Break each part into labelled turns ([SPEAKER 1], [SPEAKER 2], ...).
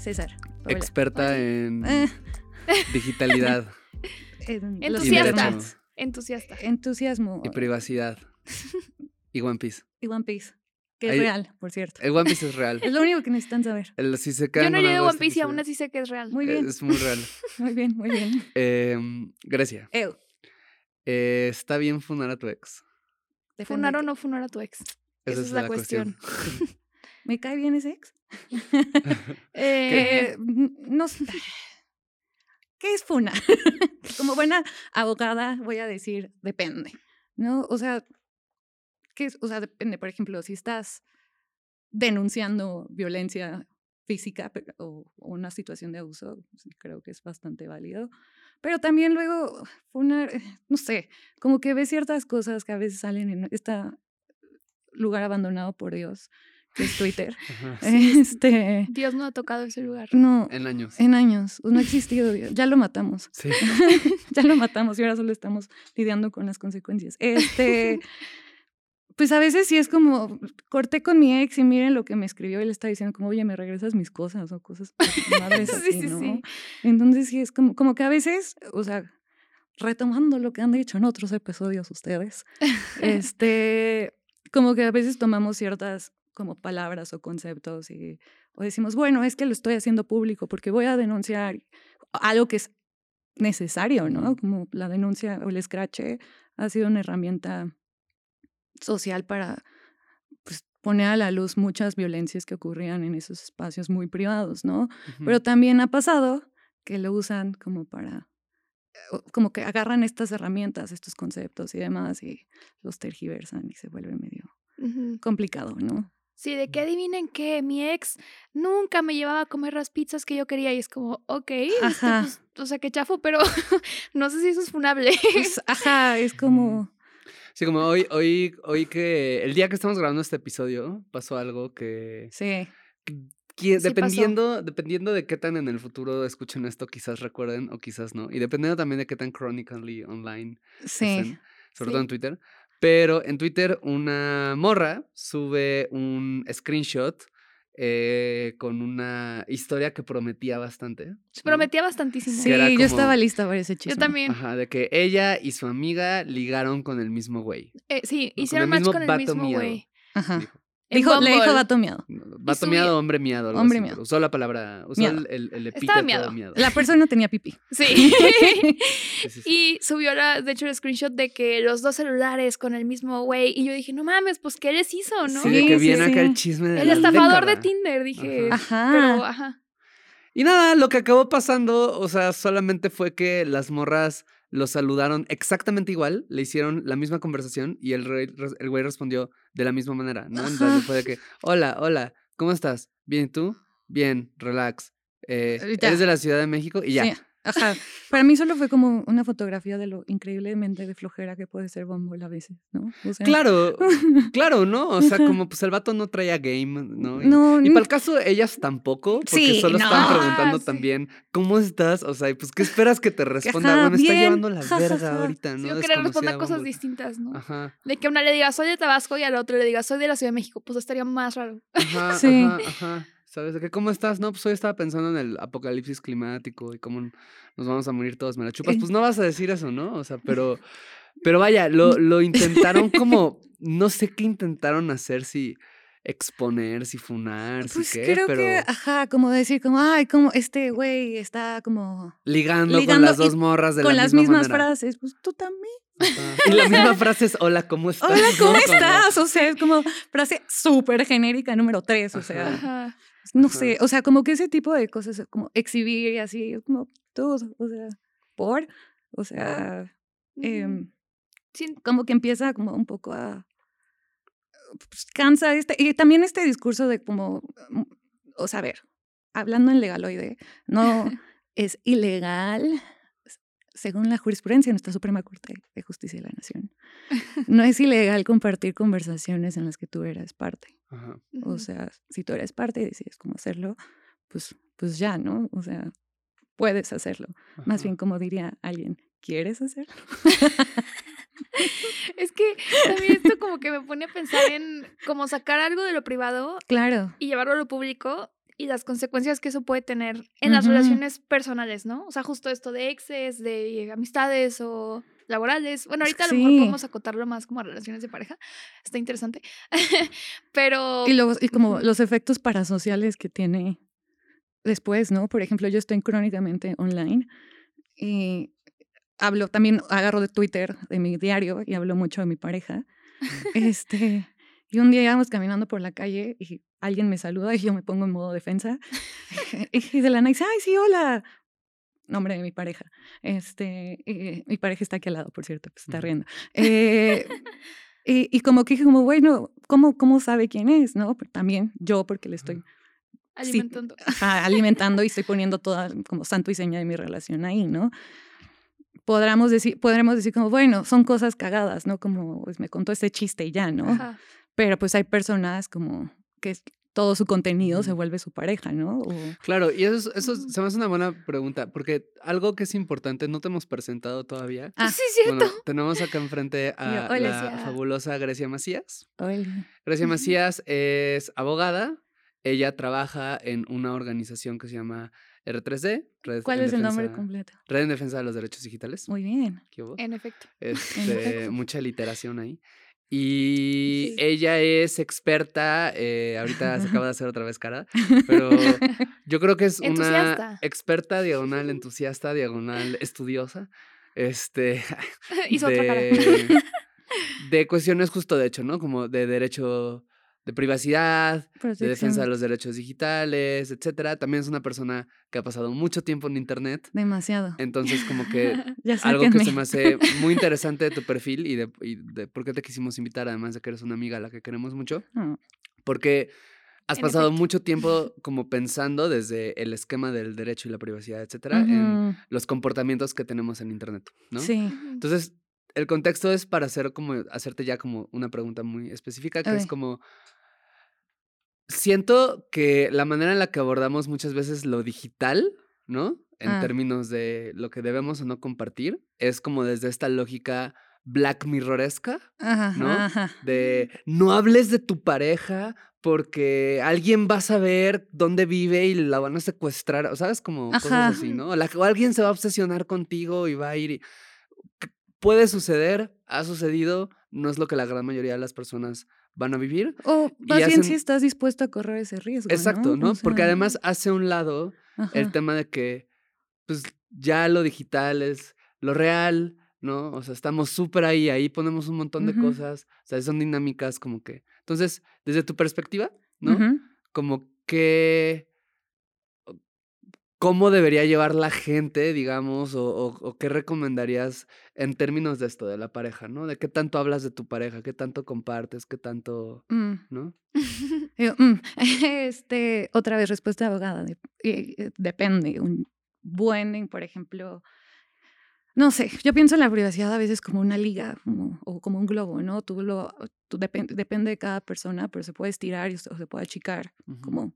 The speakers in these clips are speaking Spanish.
[SPEAKER 1] César. Paola.
[SPEAKER 2] experta en
[SPEAKER 1] Eh,
[SPEAKER 2] digitalidad
[SPEAKER 1] en
[SPEAKER 3] Entusiasta. Entusiasta.
[SPEAKER 1] Entusiasmo.
[SPEAKER 2] y privacidad. Y One Piece.
[SPEAKER 1] Y One Piece. Que es
[SPEAKER 2] Ahí-
[SPEAKER 1] real, por cierto.
[SPEAKER 2] El One Piece es real.
[SPEAKER 1] Es lo único que necesitan saber.
[SPEAKER 2] El, si se quedan
[SPEAKER 3] Yo no llegué a One Piece y aún así sé que es real.
[SPEAKER 1] Muy bien,
[SPEAKER 2] Es muy real.
[SPEAKER 1] muy bien, muy bien.
[SPEAKER 2] Em, Grecia,
[SPEAKER 1] Ew,
[SPEAKER 2] eh, ¿está bien funar a tu ex?
[SPEAKER 3] ¿Funar o no funar a tu ex?
[SPEAKER 2] Esa
[SPEAKER 3] Esa es la cuestión.
[SPEAKER 1] ¿Me cae bien ese ex?
[SPEAKER 3] Eh,
[SPEAKER 1] no sé. ¿Qué es funa? Como buena abogada voy a decir, depende, ¿no? O sea, ¿qué es? O sea, depende, por ejemplo, si estás denunciando violencia física pe- o, o una situación de abuso, creo que es bastante válido. Pero también luego, funar, eh, no sé, como que ves ciertas cosas que a veces salen en este lugar abandonado por Dios, que es Twitter.
[SPEAKER 2] Ajá.
[SPEAKER 1] Este,
[SPEAKER 3] Dios no ha tocado ese lugar.
[SPEAKER 1] no,
[SPEAKER 2] En años.
[SPEAKER 1] en años, no ha existido, Dios, ya lo matamos,
[SPEAKER 2] Sí.
[SPEAKER 1] ya lo matamos y ahora solo estamos lidiando con las consecuencias. Este, pues a veces sí es como, corté con mi ex y miren lo que me escribió y le está diciendo como, oye, me regresas mis cosas o cosas madres
[SPEAKER 3] Sí,
[SPEAKER 1] así,
[SPEAKER 3] sí,
[SPEAKER 1] ¿no?
[SPEAKER 3] sí.
[SPEAKER 1] Entonces sí es como, como que a veces, o sea, retomando lo que han dicho en otros episodios ustedes, este, como que a veces tomamos ciertas como palabras o conceptos y o decimos, bueno, es que lo estoy haciendo público porque voy a denunciar algo que es necesario, ¿no? Como la denuncia o el escrache ha sido una herramienta social para pues, poner a la luz muchas violencias que ocurrían en esos espacios muy privados, ¿no? Pero también ha pasado que lo usan como para, o- como que agarran estas herramientas, estos conceptos y demás y los tergiversan y se vuelve medio complicado, ¿no?
[SPEAKER 3] Sí, de que adivinen que mi ex nunca me llevaba a comer las pizzas que yo quería y es como, ok, este,
[SPEAKER 1] Ajá.
[SPEAKER 3] pues, o sea, que chafo, pero no sé si eso es funable.
[SPEAKER 1] Pues, ajá, es como,
[SPEAKER 2] Sí, como hoy, hoy, hoy que el día que estamos grabando este episodio pasó algo que,
[SPEAKER 1] sí,
[SPEAKER 2] que
[SPEAKER 3] Sí pasó.
[SPEAKER 2] dependiendo, dependiendo de qué tan en el futuro escuchen esto, quizás recuerden o quizás no. Y dependiendo también de qué tan chronically online
[SPEAKER 1] sí,
[SPEAKER 2] estén, sobre todo en Twitter. Pero en Twitter una morra sube un screenshot eh, con una historia que prometía bastante. ¿no?
[SPEAKER 3] Prometía bastantísimo.
[SPEAKER 1] sí, yo estaba lista para ese chisme.
[SPEAKER 3] Yo también.
[SPEAKER 2] Ajá, de que ella y su amiga ligaron con el mismo güey.
[SPEAKER 3] Eh, sí,
[SPEAKER 2] con
[SPEAKER 3] hicieron
[SPEAKER 2] el
[SPEAKER 3] match
[SPEAKER 2] mismo
[SPEAKER 3] con el mismo güey.
[SPEAKER 1] Ajá.
[SPEAKER 2] dijo.
[SPEAKER 1] Dijo, le dijo vato miado.
[SPEAKER 2] Vato miado, hombre miado. algo
[SPEAKER 1] Hombre
[SPEAKER 2] así,
[SPEAKER 1] miado.
[SPEAKER 2] Usó la palabra, usó
[SPEAKER 1] Miado.
[SPEAKER 2] el, el, epíteto
[SPEAKER 3] miado.
[SPEAKER 1] La persona tenía pipí.
[SPEAKER 3] Sí.
[SPEAKER 2] Sí, sí, sí.
[SPEAKER 3] y subió, la, de hecho, el screenshot de que los dos celulares con el mismo güey. Y yo dije, no mames, pues, ¿qué les hizo, no?
[SPEAKER 2] Sí, de que
[SPEAKER 1] sí,
[SPEAKER 2] viene acá
[SPEAKER 1] sí.
[SPEAKER 2] el chisme de
[SPEAKER 3] el
[SPEAKER 2] la
[SPEAKER 3] estafador de. Tinder, dije.
[SPEAKER 2] Ajá.
[SPEAKER 3] Pero, ajá.
[SPEAKER 2] Y nada, lo que acabó pasando, o sea, solamente fue que las morras lo saludaron exactamente igual, le hicieron la misma conversación y el, rey- el güey respondió de la misma manera, ¿no? Entonces fue de que, hola, hola, ¿cómo estás? ¿Bien ¿y tú? Bien, relax. Eh. ¿Eres de la Ciudad de México? Y ya.
[SPEAKER 1] Sí, ajá. Para mí solo fue como una fotografía de lo increíblemente de flojera que puede ser Bumble a veces, ¿no? O sea,
[SPEAKER 2] Claro, claro, ¿no? O sea, como pues el vato no traía game, ¿no? Y,
[SPEAKER 1] No,
[SPEAKER 2] y para el caso, ellas tampoco, porque
[SPEAKER 1] Sí,
[SPEAKER 2] solo
[SPEAKER 1] no.
[SPEAKER 2] estaban preguntando
[SPEAKER 3] Sí.
[SPEAKER 2] también, ¿cómo estás? O sea, y pues, ¿qué esperas que te responda?
[SPEAKER 1] Ajá,
[SPEAKER 2] Bueno, está
[SPEAKER 1] bien,
[SPEAKER 2] llevando la
[SPEAKER 1] ja, ja,
[SPEAKER 2] verga
[SPEAKER 1] ja.
[SPEAKER 2] ahorita,
[SPEAKER 3] Sí,
[SPEAKER 2] ¿no?
[SPEAKER 3] yo quería responder
[SPEAKER 2] Desconocida
[SPEAKER 3] cosas
[SPEAKER 2] Bumble.
[SPEAKER 3] distintas, ¿no?
[SPEAKER 2] Ajá,
[SPEAKER 3] De que a una le diga soy de Tabasco y a la otra le diga soy de la Ciudad de México, pues estaría más raro.
[SPEAKER 2] ajá,
[SPEAKER 1] Sí.
[SPEAKER 2] ajá, ajá. ¿Sabes? De que, ¿cómo estás? No, pues hoy estaba pensando en el apocalipsis climático y cómo nos vamos a morir todos, me la chupas. Pues no vas a decir eso, ¿no? O sea, pero, pero vaya, lo, lo intentaron como, no sé qué intentaron hacer, si exponer, si funar, si
[SPEAKER 1] Pues
[SPEAKER 2] qué,
[SPEAKER 1] creo
[SPEAKER 2] pero
[SPEAKER 1] que, ajá, como decir, como, ay, como este güey está como
[SPEAKER 2] ligando, con las dos morras de
[SPEAKER 1] con
[SPEAKER 2] la
[SPEAKER 1] las
[SPEAKER 2] misma
[SPEAKER 1] mismas
[SPEAKER 2] manera.
[SPEAKER 1] frases. Pues tú también.
[SPEAKER 2] Ajá. Y la misma frase es, hola, ¿cómo estás?
[SPEAKER 1] Hola. ¿cómo estás? O sea, es como frase súper genérica número tres. O sea,
[SPEAKER 3] Ajá.
[SPEAKER 1] No
[SPEAKER 2] Ajá.
[SPEAKER 1] sé, o sea, como que ese tipo de cosas, como exhibir y así, como todo, o sea, por, o sea,
[SPEAKER 3] Ujú.
[SPEAKER 1] em,
[SPEAKER 3] Sí,
[SPEAKER 1] como que empieza como un poco a pues, cansa este y también este discurso de como mm, o sea, a ver, hablando en legaloide, no es ilegal, según la jurisprudencia de nuestra Suprema Corte de Justicia de la Nación, no es ilegal compartir conversaciones en las que tú eres parte.
[SPEAKER 2] Ajá.
[SPEAKER 1] O sea, si tú eres parte y decides cómo hacerlo, pues, pues ya, ¿no? O sea, puedes hacerlo. Más bien, como diría alguien, ¿quieres hacerlo?
[SPEAKER 3] Es que también esto como que me pone a pensar en como sacar algo de lo privado
[SPEAKER 1] Claro.
[SPEAKER 3] y llevarlo a lo público y las consecuencias que eso puede tener en las relaciones personales, ¿no? O sea, justo esto de exes, de amistades o laborales. Bueno, ahorita a lo mejor
[SPEAKER 1] Sí.
[SPEAKER 3] podemos acotarlo más como a relaciones de pareja. Está interesante. Pero
[SPEAKER 1] Y, luego, y como los efectos parasociales que tiene después, ¿no? Por ejemplo, yo estoy crónicamente online y hablo, también agarro de Twitter, de mi diario, y hablo mucho de mi pareja. Este, y un día íbamos caminando por la calle y alguien me saluda y yo me pongo en modo defensa. y de la nada dice, ay, sí, hola. Nombre de mi pareja. Este, y mi pareja está aquí al lado, por cierto, pues está riendo. Eh, y, y como que dije, como, bueno, ¿cómo, ¿cómo sabe quién es? ¿No? Pero también yo, porque le estoy sí,
[SPEAKER 3] alimentando.
[SPEAKER 1] alimentando y estoy poniendo toda como santo y seña de mi relación ahí, ¿no? Podremos decir, podremos decir como, bueno, son cosas cagadas, ¿no? Como, pues me contó este chiste y ya, ¿no?
[SPEAKER 3] Ajá.
[SPEAKER 1] Pero pues hay personas como que todo su contenido se vuelve su pareja, ¿no? O-
[SPEAKER 2] Claro, y eso, es- eso se me hace una buena pregunta, porque algo que es importante, no te hemos presentado todavía.
[SPEAKER 1] Ah,
[SPEAKER 3] sí, cierto.
[SPEAKER 2] Bueno, tenemos acá enfrente a
[SPEAKER 1] hola,
[SPEAKER 2] la
[SPEAKER 3] Cia.
[SPEAKER 2] fabulosa Grecia Macías.
[SPEAKER 1] Oli.
[SPEAKER 2] Grecia. Macías es abogada. Ella trabaja en una organización que se llama R3D. Red
[SPEAKER 1] ¿Cuál
[SPEAKER 2] en
[SPEAKER 1] es el nombre
[SPEAKER 2] Defensa-
[SPEAKER 1] completo?
[SPEAKER 2] Red en Defensa de los Derechos Digitales.
[SPEAKER 1] Muy bien.
[SPEAKER 2] ¿Qué hubo?
[SPEAKER 3] En efecto.
[SPEAKER 2] Este,
[SPEAKER 1] efecto.
[SPEAKER 2] mucha literación ahí. Y
[SPEAKER 3] Sí.
[SPEAKER 2] ella es experta, eh, ahorita se acaba de hacer otra vez cara, pero yo creo que es una experta, diagonal entusiasta, diagonal estudiosa, este,
[SPEAKER 3] Hizo otra cara.
[SPEAKER 2] de cuestiones justo de hecho, ¿no? Como de derecho de privacidad, de defensa de los derechos digitales, etcétera. También es una persona que ha pasado mucho tiempo en internet,
[SPEAKER 1] Demasiado.
[SPEAKER 2] entonces como que
[SPEAKER 1] Ya
[SPEAKER 2] algo que se me hace muy interesante de tu perfil y de, y de por qué te quisimos invitar, además de que eres una amiga a la que queremos mucho,
[SPEAKER 1] Ah,
[SPEAKER 2] porque has
[SPEAKER 3] En
[SPEAKER 2] pasado
[SPEAKER 3] efecto.
[SPEAKER 2] mucho tiempo como pensando desde el esquema del derecho y la privacidad, etcétera, en los comportamientos que tenemos en internet, ¿no?
[SPEAKER 1] Sí.
[SPEAKER 2] Entonces, el contexto es para hacer como hacerte ya como una pregunta muy específica, que es como siento que la manera en la que abordamos muchas veces lo digital, ¿no? En
[SPEAKER 1] Ah.
[SPEAKER 2] términos de lo que debemos o no compartir, es como desde esta lógica Black Mirroresca,
[SPEAKER 1] Ajá,
[SPEAKER 2] ¿no?
[SPEAKER 1] ajá.
[SPEAKER 2] de no hables de tu pareja porque alguien va a saber dónde vive y la van a secuestrar, o sabes, como
[SPEAKER 1] Ajá.
[SPEAKER 2] cosas así, ¿no? La- o alguien se va a obsesionar contigo y va a ir y... Puede suceder, ha sucedido, no es lo que la gran mayoría de las personas van a vivir.
[SPEAKER 1] O más bien
[SPEAKER 2] hacen-
[SPEAKER 1] si estás dispuesto a correr ese riesgo.
[SPEAKER 2] Exacto, ¿no?
[SPEAKER 1] O
[SPEAKER 2] Porque además hace un lado el tema de que, pues, ya lo digital es lo real, ¿no? O sea, estamos súper ahí, ahí ponemos un montón de cosas, o sea, son dinámicas como que... Entonces, desde tu perspectiva, ¿no? Como que... ¿Cómo debería llevar la gente, digamos, o, o- o qué recomendarías en términos de esto, de la pareja, ¿no? De qué tanto hablas de tu pareja, qué tanto compartes, qué tanto,
[SPEAKER 1] Mm.
[SPEAKER 2] ¿no?
[SPEAKER 1] Yo, mm, Este, otra vez, respuesta de abogada. de- eh, eh, depende. Un buen, por ejemplo, no sé, yo pienso en la privacidad a veces como una liga como- o como un globo, ¿no? Tú lo, tú depende de cada persona, pero se puede estirar y se- o se puede achicar
[SPEAKER 2] Ujú.
[SPEAKER 1] como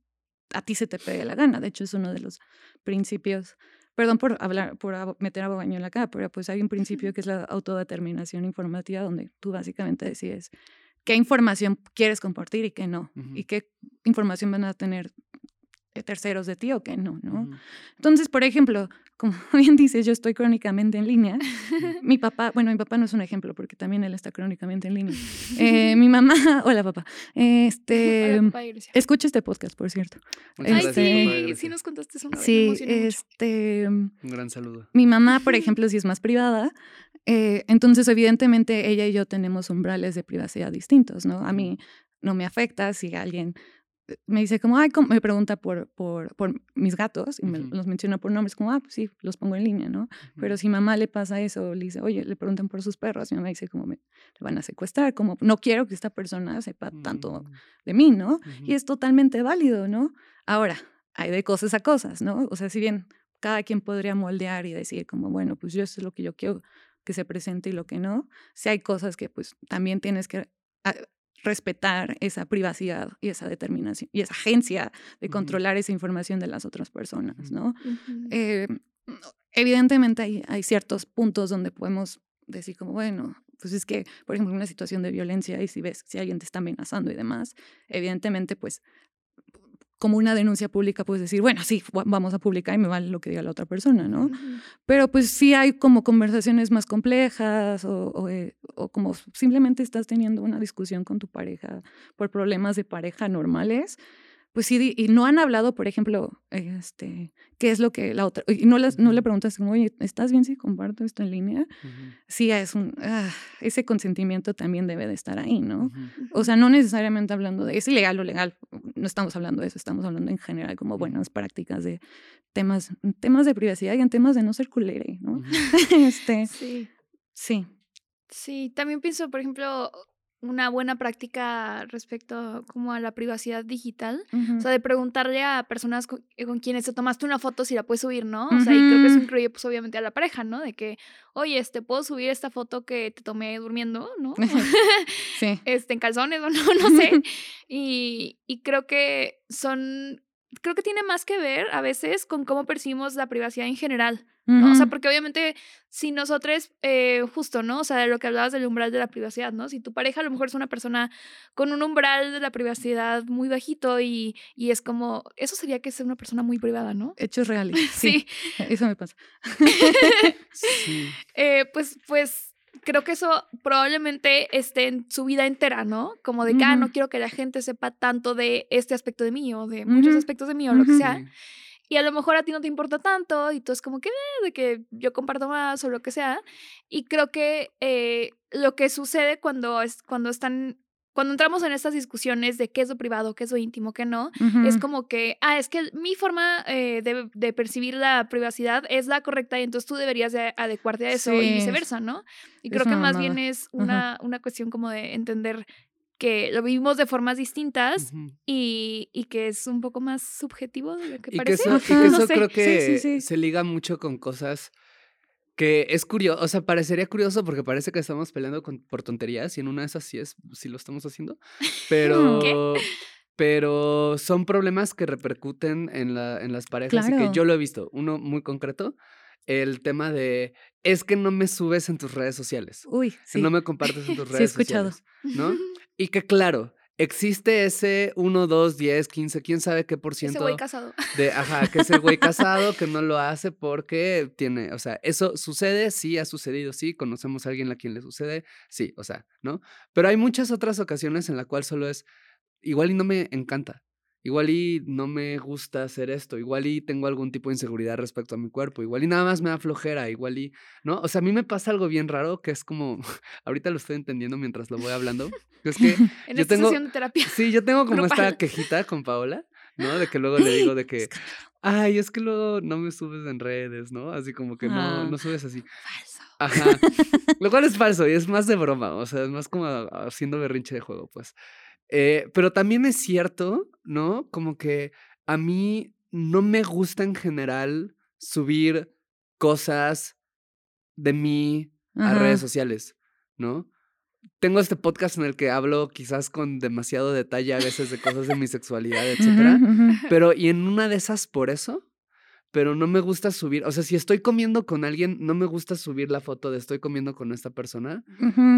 [SPEAKER 1] a ti se te pegue la gana. De hecho, es uno de los principios. Perdón por hablar, por meter a Bobaño en la cara, pero pues hay un principio que es la autodeterminación informativa, donde tú básicamente decides qué información quieres compartir y qué no, y qué información van a tener terceros de ti o qué no, ¿no? Entonces, por ejemplo, como bien dices, yo estoy crónicamente en línea. Mi papá, bueno, mi papá no es un ejemplo porque también él está crónicamente en línea. Eh, mi mamá, hola papá, este,
[SPEAKER 3] Hola, papá,
[SPEAKER 1] escucha este podcast, por cierto.
[SPEAKER 2] Muchas
[SPEAKER 3] Ay,
[SPEAKER 1] este-
[SPEAKER 2] gracias, papá,
[SPEAKER 3] sí, nos contaste eso una vez. me
[SPEAKER 1] Sí,
[SPEAKER 3] mucho.
[SPEAKER 1] este,
[SPEAKER 2] Un gran saludo.
[SPEAKER 1] mi mamá, por ejemplo, sí es más privada. eh, entonces, evidentemente, ella y yo tenemos umbrales de privacidad distintos, ¿no? A mí no me afecta si alguien me dice como, ay, ¿cómo?", me pregunta por, por, por mis gatos y me los menciona por nombres, como, ah, pues sí, los pongo en línea, ¿no? Pero si mamá le pasa eso, le dice, oye, le preguntan por sus perros, y mamá dice como, me, van a secuestrar, como, no quiero que esta persona sepa tanto
[SPEAKER 2] Ujú.
[SPEAKER 1] de mí, ¿no? Y es totalmente válido, ¿no? Ahora, hay de cosas a cosas, ¿no? O sea, si bien cada quien podría moldear y decir como, bueno, pues yo esto es lo que yo quiero que se presente y lo que no, si hay cosas que pues también tienes que respetar esa privacidad y esa determinación y esa agencia de controlar esa información de las otras personas, ¿no? Eh, evidentemente hay, hay ciertos puntos donde podemos decir como, bueno, pues es que, por ejemplo, en una situación de violencia y si ves si alguien te está amenazando y demás, evidentemente, pues como una denuncia pública puedes decir, bueno, sí, vamos a publicar y me vale lo que diga la otra persona, ¿no? Pero pues sí hay como conversaciones más complejas o, eh, o, como simplemente estás teniendo una discusión con tu pareja por problemas de pareja normales pues sí, y no han hablado, por ejemplo, este, qué es lo que la otra, y no, les, no le preguntas, oye, ¿estás bien si comparto esto en línea? Sí, es un, ah, ese consentimiento también debe de estar ahí, ¿no? O sea, no necesariamente hablando de, es ilegal o legal, no estamos hablando de eso, estamos hablando en general como buenas prácticas de temas, temas de privacidad y en temas de no ser culere, ¿no? este,
[SPEAKER 3] sí.
[SPEAKER 1] Sí.
[SPEAKER 3] Sí, también pienso, por ejemplo, una buena práctica respecto como a la privacidad digital. O sea, de preguntarle a personas eh, con, quienes te tomaste una foto si la puedes subir, ¿no? O sea, y creo que eso incluye pues obviamente a la pareja, ¿no? De que, oye, este, puedo subir esta foto que te tomé durmiendo, ¿no?
[SPEAKER 1] sí.
[SPEAKER 3] Este, en calzones o no, no sé. y, y creo que son creo que tiene más que ver a veces con cómo percibimos la privacidad en general, ¿no? O sea, porque obviamente si nosotros, eh, justo, ¿no? O sea, de lo que hablabas del umbral de la privacidad, ¿no? Si tu pareja a lo mejor es una persona con un umbral de la privacidad muy bajito y, y es como, eso sería que es una persona muy privada, ¿no?
[SPEAKER 1] Hechos reales. Sí. Eso me pasa.
[SPEAKER 3] sí. Eh, pues, pues creo que eso probablemente esté en su vida entera, ¿no? Como de que, ah, no quiero que la gente sepa tanto de este aspecto de mí o de muchos aspectos de mí o lo que sea. Y a lo mejor a ti no te importa tanto y tú es como que, eh, de que yo comparto más o lo que sea. Y creo que eh, lo que sucede cuando, es, cuando están cuando entramos en estas discusiones de qué es lo privado, qué es lo íntimo, qué no, es como que, ah, es que mi forma eh, de, percibir la privacidad es la correcta y entonces tú deberías de adecuarte a eso y viceversa, ¿no? Y creo que más bien es una, una cuestión como de entender que lo vivimos de formas distintas y, y, que es un poco más subjetivo de lo que parece.
[SPEAKER 2] Que eso, y que eso creo que se liga mucho con cosas que es curioso, o sea, parecería curioso porque parece que estamos peleando con, por tonterías y en una de esas sí es, sí lo estamos haciendo, pero... Pero son problemas que repercuten en, la, en las parejas y que yo lo he visto. Uno muy concreto, el tema de es que no me subes en tus redes sociales.
[SPEAKER 1] Uy, sí.
[SPEAKER 2] no me compartes en tus redes sí, he escuchado. sociales. ¿No? Y que claro, existe ese 1, 2, 10, 15, quién sabe qué por ciento.
[SPEAKER 3] Ese güey casado.
[SPEAKER 2] De, ajá, que ese güey casado que no lo hace porque tiene, o sea, eso sucede, sí, ha sucedido, sí, conocemos a alguien a quien le sucede, sí, o sea, ¿no? Pero hay muchas otras ocasiones en la cual solo es, igual y no me encanta, igual y no me gusta hacer esto, igual y tengo algún tipo de inseguridad respecto a mi cuerpo, igual y nada más me da flojera, igual y, ¿no? O sea, a mí me pasa algo bien raro que es como, ahorita lo estoy entendiendo mientras lo voy hablando, es que
[SPEAKER 3] en
[SPEAKER 2] yo
[SPEAKER 3] esta
[SPEAKER 2] tengo,
[SPEAKER 3] de terapia.
[SPEAKER 2] sí, yo tengo como esta quejita con Paola, ¿no? De que luego le digo de que, ay, es que luego no me subes en redes, ¿no? Así como que no,
[SPEAKER 1] Ah.
[SPEAKER 2] no subes así.
[SPEAKER 3] Falso.
[SPEAKER 2] Ajá. Lo cual es falso y es más de broma, o sea, es más como haciendo berrinche de juego, pues. Eh, pero también es cierto, ¿no? Como que a mí no me gusta en general subir cosas de mí a
[SPEAKER 1] Ajá.
[SPEAKER 2] redes sociales, ¿no? Tengo este podcast en el que hablo quizás con demasiado detalle a veces de cosas de mi sexualidad, etcétera. Pero, y en una de esas por eso, pero no me gusta subir, o sea, si estoy comiendo con alguien, no me gusta subir la foto de estoy comiendo con esta persona.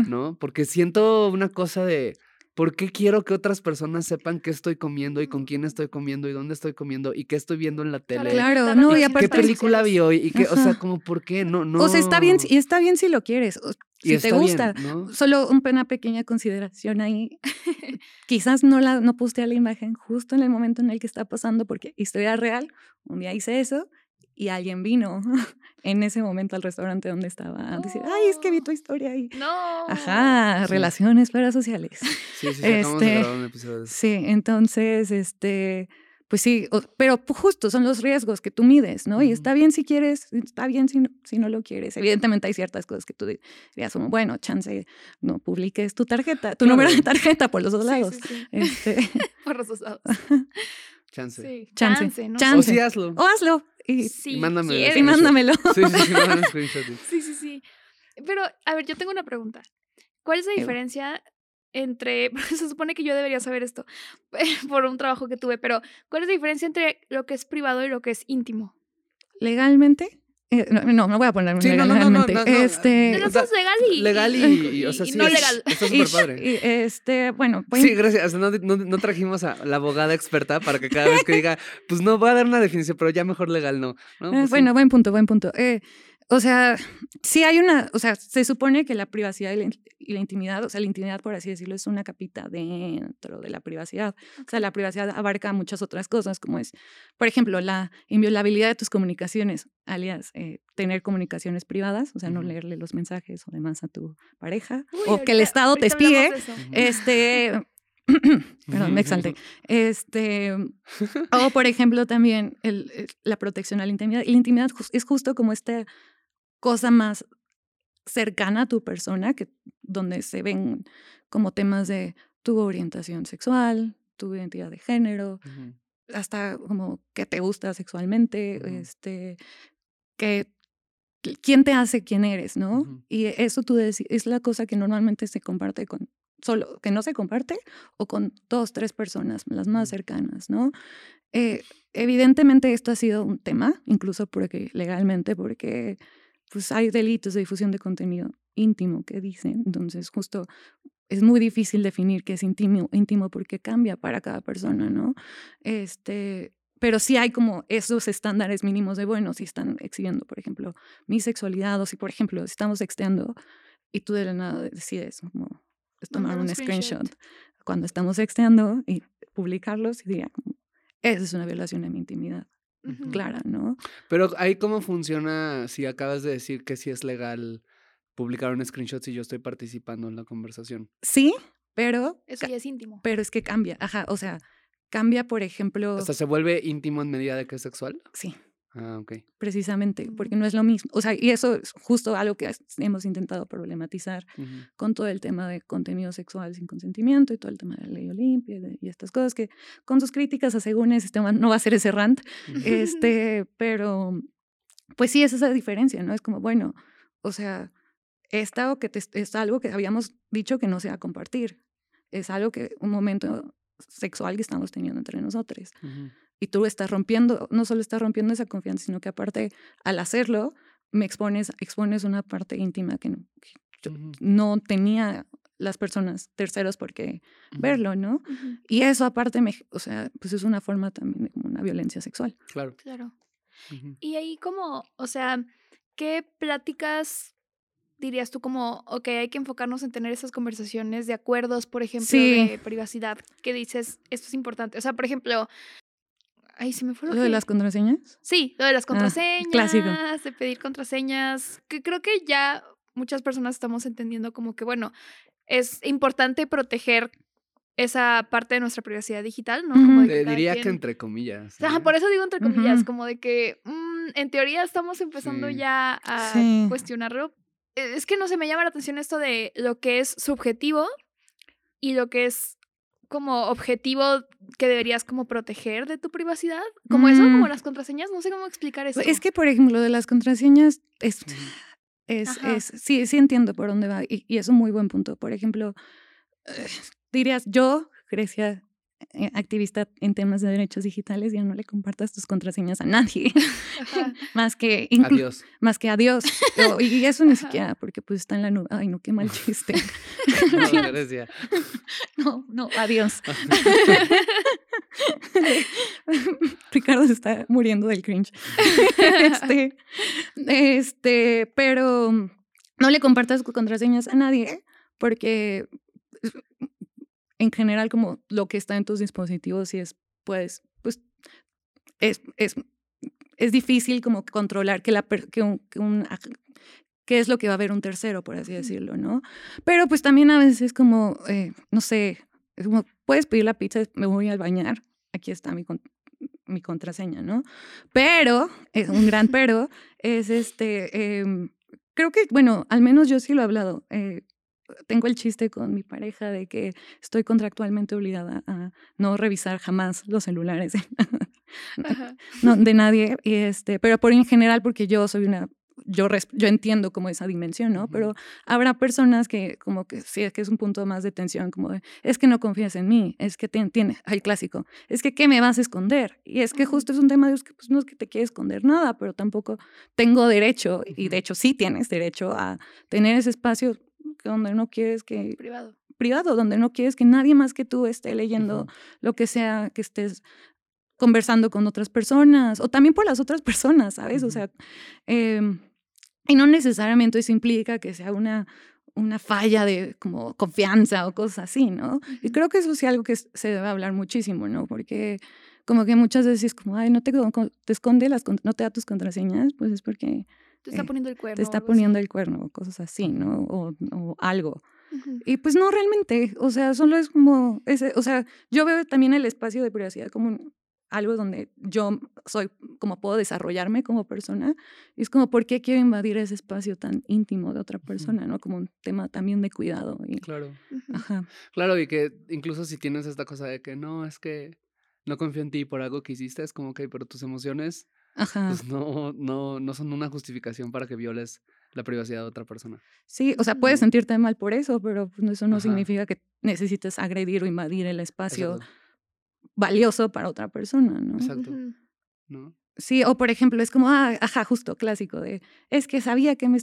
[SPEAKER 2] ¿no? Porque siento una cosa de, ¿por qué quiero que otras personas sepan qué estoy comiendo y con quién estoy comiendo y dónde estoy comiendo y qué estoy viendo en la tele?
[SPEAKER 1] Claro,
[SPEAKER 3] dar
[SPEAKER 1] no, y aparte-
[SPEAKER 2] ¿Qué película vi hoy? Y que, o sea, como, ¿por qué? No, no.
[SPEAKER 1] O sea, está bien, y está bien si lo quieres, o
[SPEAKER 2] Y
[SPEAKER 1] si te
[SPEAKER 2] bien,
[SPEAKER 1] gusta.
[SPEAKER 2] ¿no?
[SPEAKER 1] Solo un- una pequeña consideración ahí. Quizás no la no postea la imagen justo en el momento en el que está pasando, porque historia real, un día hice eso y alguien vino en ese momento al restaurante donde estaba a decir, ay, es que vi tu historia ahí.
[SPEAKER 3] No.
[SPEAKER 1] Ajá,
[SPEAKER 2] Sí.
[SPEAKER 1] relaciones parasociales.
[SPEAKER 2] Sí, sí, sí, de
[SPEAKER 1] este,
[SPEAKER 2] un episodio.
[SPEAKER 1] Sí, entonces, este, pues sí, o- pero justo son los riesgos que tú mides, ¿no? Y está bien si quieres, está bien si no, si no lo quieres. Evidentemente hay ciertas cosas que tú di- dirías como, bueno, chance, no publiques tu tarjeta, tu número de tarjeta por los dos
[SPEAKER 3] Sí,
[SPEAKER 1] lados.
[SPEAKER 3] sí, sí.
[SPEAKER 1] Este,
[SPEAKER 3] Por los dos lados.
[SPEAKER 2] Chance.
[SPEAKER 3] Sí,
[SPEAKER 1] Chance,
[SPEAKER 3] chance, ¿no?
[SPEAKER 1] chance.
[SPEAKER 2] O sí, hazlo.
[SPEAKER 1] O hazlo. Y,
[SPEAKER 3] Sí,
[SPEAKER 2] y mándame
[SPEAKER 1] y mándamelo.
[SPEAKER 2] Sí, sí, sí.
[SPEAKER 3] Sí, sí, sí. Pero, a ver, yo tengo una pregunta. ¿Cuál es la diferencia entre, porque se supone que yo debería saber esto por un trabajo que tuve, pero ¿cuál es la diferencia entre lo que es privado y lo que es íntimo?
[SPEAKER 1] legalmente. Eh, no, no, no voy a poner
[SPEAKER 2] Sí, no, no, no, no,
[SPEAKER 1] legalmente.
[SPEAKER 2] no, no.
[SPEAKER 1] este,
[SPEAKER 3] De
[SPEAKER 2] o
[SPEAKER 3] los
[SPEAKER 2] sea,
[SPEAKER 3] dos legal y,
[SPEAKER 2] Legal y, y, o sea,
[SPEAKER 3] y
[SPEAKER 2] sí.
[SPEAKER 3] no
[SPEAKER 2] es-
[SPEAKER 3] legal.
[SPEAKER 2] Está
[SPEAKER 1] y-
[SPEAKER 2] súper padre.
[SPEAKER 1] y, este, bueno, a-
[SPEAKER 2] Sí, gracias. No, no, no trajimos a la abogada experta para que cada vez que diga, pues no, voy a dar una definición, pero ya mejor legal no. ¿no?
[SPEAKER 1] Eh,
[SPEAKER 2] Pues sí.
[SPEAKER 1] bueno, buen punto, buen punto. Eh, o sea, sí hay una, o sea, se supone que la privacidad y la, y la intimidad, o sea, la intimidad, por así decirlo, es una capita dentro de la privacidad. O sea, la privacidad abarca muchas otras cosas, como es, por ejemplo, la inviolabilidad de tus comunicaciones, alias, eh, tener comunicaciones privadas, o sea, no leerle los mensajes o demás a tu pareja,
[SPEAKER 3] Uy,
[SPEAKER 1] o que el Estado te espíe. Este. Perdón, me exalté. Este. O, por ejemplo, también el- el- la protección a la intimidad. Y la intimidad es justo como esta cosa más cercana a tu persona, que, donde se ven como temas de tu orientación sexual, tu identidad de género, hasta como que te gusta sexualmente, este, que quién te hace quién eres, ¿no?
[SPEAKER 2] Ujú.
[SPEAKER 1] Y eso tú es la cosa que normalmente se comparte con solo, que no se comparte o con dos, tres personas, las más cercanas, ¿no? Eh, evidentemente esto ha sido un tema, incluso porque legalmente, porque pues hay delitos de difusión de contenido íntimo que dicen, entonces justo es muy difícil definir qué es íntimo, íntimo porque cambia para cada persona, ¿no? Este, pero sí hay como esos estándares mínimos de, bueno, si están exhibiendo, por ejemplo, mi sexualidad, o si, por ejemplo, estamos sexteando y tú de la nada decides como es tomar un screenshot.
[SPEAKER 3] screenshot.
[SPEAKER 1] cuando estamos sexteando y publicarlos y diría esa es una violación de mi intimidad,
[SPEAKER 3] Ujú.
[SPEAKER 1] clara, ¿no?
[SPEAKER 2] Pero ahí cómo funciona si acabas de decir que sí es legal publicar un screenshot si yo estoy participando en la conversación.
[SPEAKER 1] Sí, pero,
[SPEAKER 3] Eso ya es íntimo.
[SPEAKER 1] pero es que cambia, ajá, o sea, cambia, por ejemplo,
[SPEAKER 2] O sea, ¿se vuelve íntimo en medida de que es sexual?
[SPEAKER 1] sí,
[SPEAKER 2] Ah, ok.
[SPEAKER 1] precisamente, porque
[SPEAKER 3] Mm.
[SPEAKER 1] no es lo mismo. O sea, y eso es justo algo que hemos intentado problematizar
[SPEAKER 2] Ujú.
[SPEAKER 1] con todo el tema de contenido sexual sin consentimiento y todo el tema de la ley Olimpia y, de- y estas cosas que con sus críticas a según ese tema no va a ser ese rant,
[SPEAKER 2] Ujú.
[SPEAKER 1] este, pero pues sí es esa diferencia, ¿no? Es como, bueno, o sea, es algo que, te- es algo que habíamos dicho que no se va a compartir, es algo que un momento sexual que estamos teniendo entre nosotros
[SPEAKER 2] Ujú.
[SPEAKER 1] Y tú estás rompiendo, no solo estás rompiendo esa confianza, sino que aparte al hacerlo me expones, expones una parte íntima que no, que no tenía las personas terceros por qué
[SPEAKER 2] Ujú.
[SPEAKER 1] verlo, ¿no? Y eso aparte, me, o sea, pues es una forma también de como una violencia sexual.
[SPEAKER 2] Claro.
[SPEAKER 3] Claro. Y ahí como, o sea, ¿qué pláticas dirías tú como, ok, hay que enfocarnos en tener esas conversaciones de acuerdos, por ejemplo,
[SPEAKER 1] Sí.
[SPEAKER 3] de privacidad, que dices, esto es importante? O sea, por ejemplo, ay, se me fue lo,
[SPEAKER 1] Lo de las contraseñas.
[SPEAKER 3] Sí, lo de las contraseñas,
[SPEAKER 1] clásico.
[SPEAKER 3] de pedir contraseñas, que creo que ya muchas personas estamos entendiendo como que, bueno, es importante proteger esa parte de nuestra privacidad digital, ¿no? Como de
[SPEAKER 2] Te diría que entre comillas.
[SPEAKER 3] Por eso digo entre comillas, como de que mm, en teoría estamos empezando
[SPEAKER 2] Sí.
[SPEAKER 3] ya a
[SPEAKER 1] Sí.
[SPEAKER 3] cuestionarlo. Eh, Es que no se me llama la atención esto de lo que es subjetivo y lo que es como objetivo que deberías como proteger de tu privacidad. Como eso, como
[SPEAKER 1] Mm.
[SPEAKER 3] las contraseñas, no sé cómo explicar eso.
[SPEAKER 1] Es que, por ejemplo, lo de las contraseñas es, es, es sí, sí entiendo por dónde va y, y es un muy buen punto. Por ejemplo, eh, dirías, yo, Grecia, activista en temas de derechos digitales, ya no le compartas tus contraseñas a nadie, más que
[SPEAKER 2] Adiós.
[SPEAKER 1] más que a Dios. O- y eso ni siquiera, porque pues está en la nube. Ay, no, qué mal chiste.
[SPEAKER 2] No.
[SPEAKER 1] No, no, adiós. Ricardo se está muriendo del cringe. este, este, pero no le compartas contraseñas a nadie porque en general como lo que está en tus dispositivos y es pues pues es, es, es difícil como controlar que la que un, que un qué es lo que va a ver un tercero, por así decirlo, ¿no? Pero pues también a veces como, eh, no sé, es como, puedes pedir la pizza, me voy al bañar, aquí está mi, con- mi contraseña, ¿no? Pero, es un gran pero, es este, em, creo que, bueno, al menos yo sí lo he hablado. eh, tengo el chiste con mi pareja de que estoy contractualmente obligada a no revisar jamás los celulares. No, de nadie, este, pero por en general porque yo soy una yo, yo entiendo como esa dimensión, ¿no? Pero habrá personas que como que sí, es que es un punto más de tensión, como de, es que no confías en mí, es que te tiene, hay clásico, es que ¿qué me vas a esconder? Y es que justo es un tema de que pues no es que te quiera esconder nada, pero tampoco tengo derecho, y de hecho sí tienes derecho a tener ese espacio donde no quieres que...
[SPEAKER 3] Privado.
[SPEAKER 1] Privado, donde no quieres que nadie más que tú esté leyendo lo que sea que estés conversando con otras personas o también por las otras personas, ¿sabes? O sea, eh, y no necesariamente eso implica que sea una, una falla de como confianza o cosas así, ¿no? Y creo que eso sí es algo que se debe hablar muchísimo, ¿no? Porque como que muchas veces es como, ay, no te, te esconde las, no te da tus contraseñas, pues es porque...
[SPEAKER 3] Te está poniendo el cuerno.
[SPEAKER 1] Te está poniendo el cuerno, o cosas así, ¿no? O, o algo. Y pues no realmente, o sea, solo es como, ese, o sea, yo veo también el espacio de privacidad como algo donde yo soy, como puedo desarrollarme como persona. Y es como, ¿por qué quiero invadir ese espacio tan íntimo de otra persona? ¿no? Como un tema también de cuidado. Y,
[SPEAKER 2] claro. Ajá. Claro, y que incluso si tienes esta cosa de que no, es que no confío en ti por algo que hiciste, es como que, pero tus emociones Ajá. Pues no, no, no son una justificación para que violes la privacidad de otra persona.
[SPEAKER 1] Sí, o sea, puedes sentirte mal por eso, pero pues, eso no significa que necesites agredir o invadir el espacio valioso para otra persona, ¿no?
[SPEAKER 2] Exacto. ¿No?
[SPEAKER 1] Sí, o por ejemplo, es como, ah, ajá, justo, clásico, de, es que sabía que me,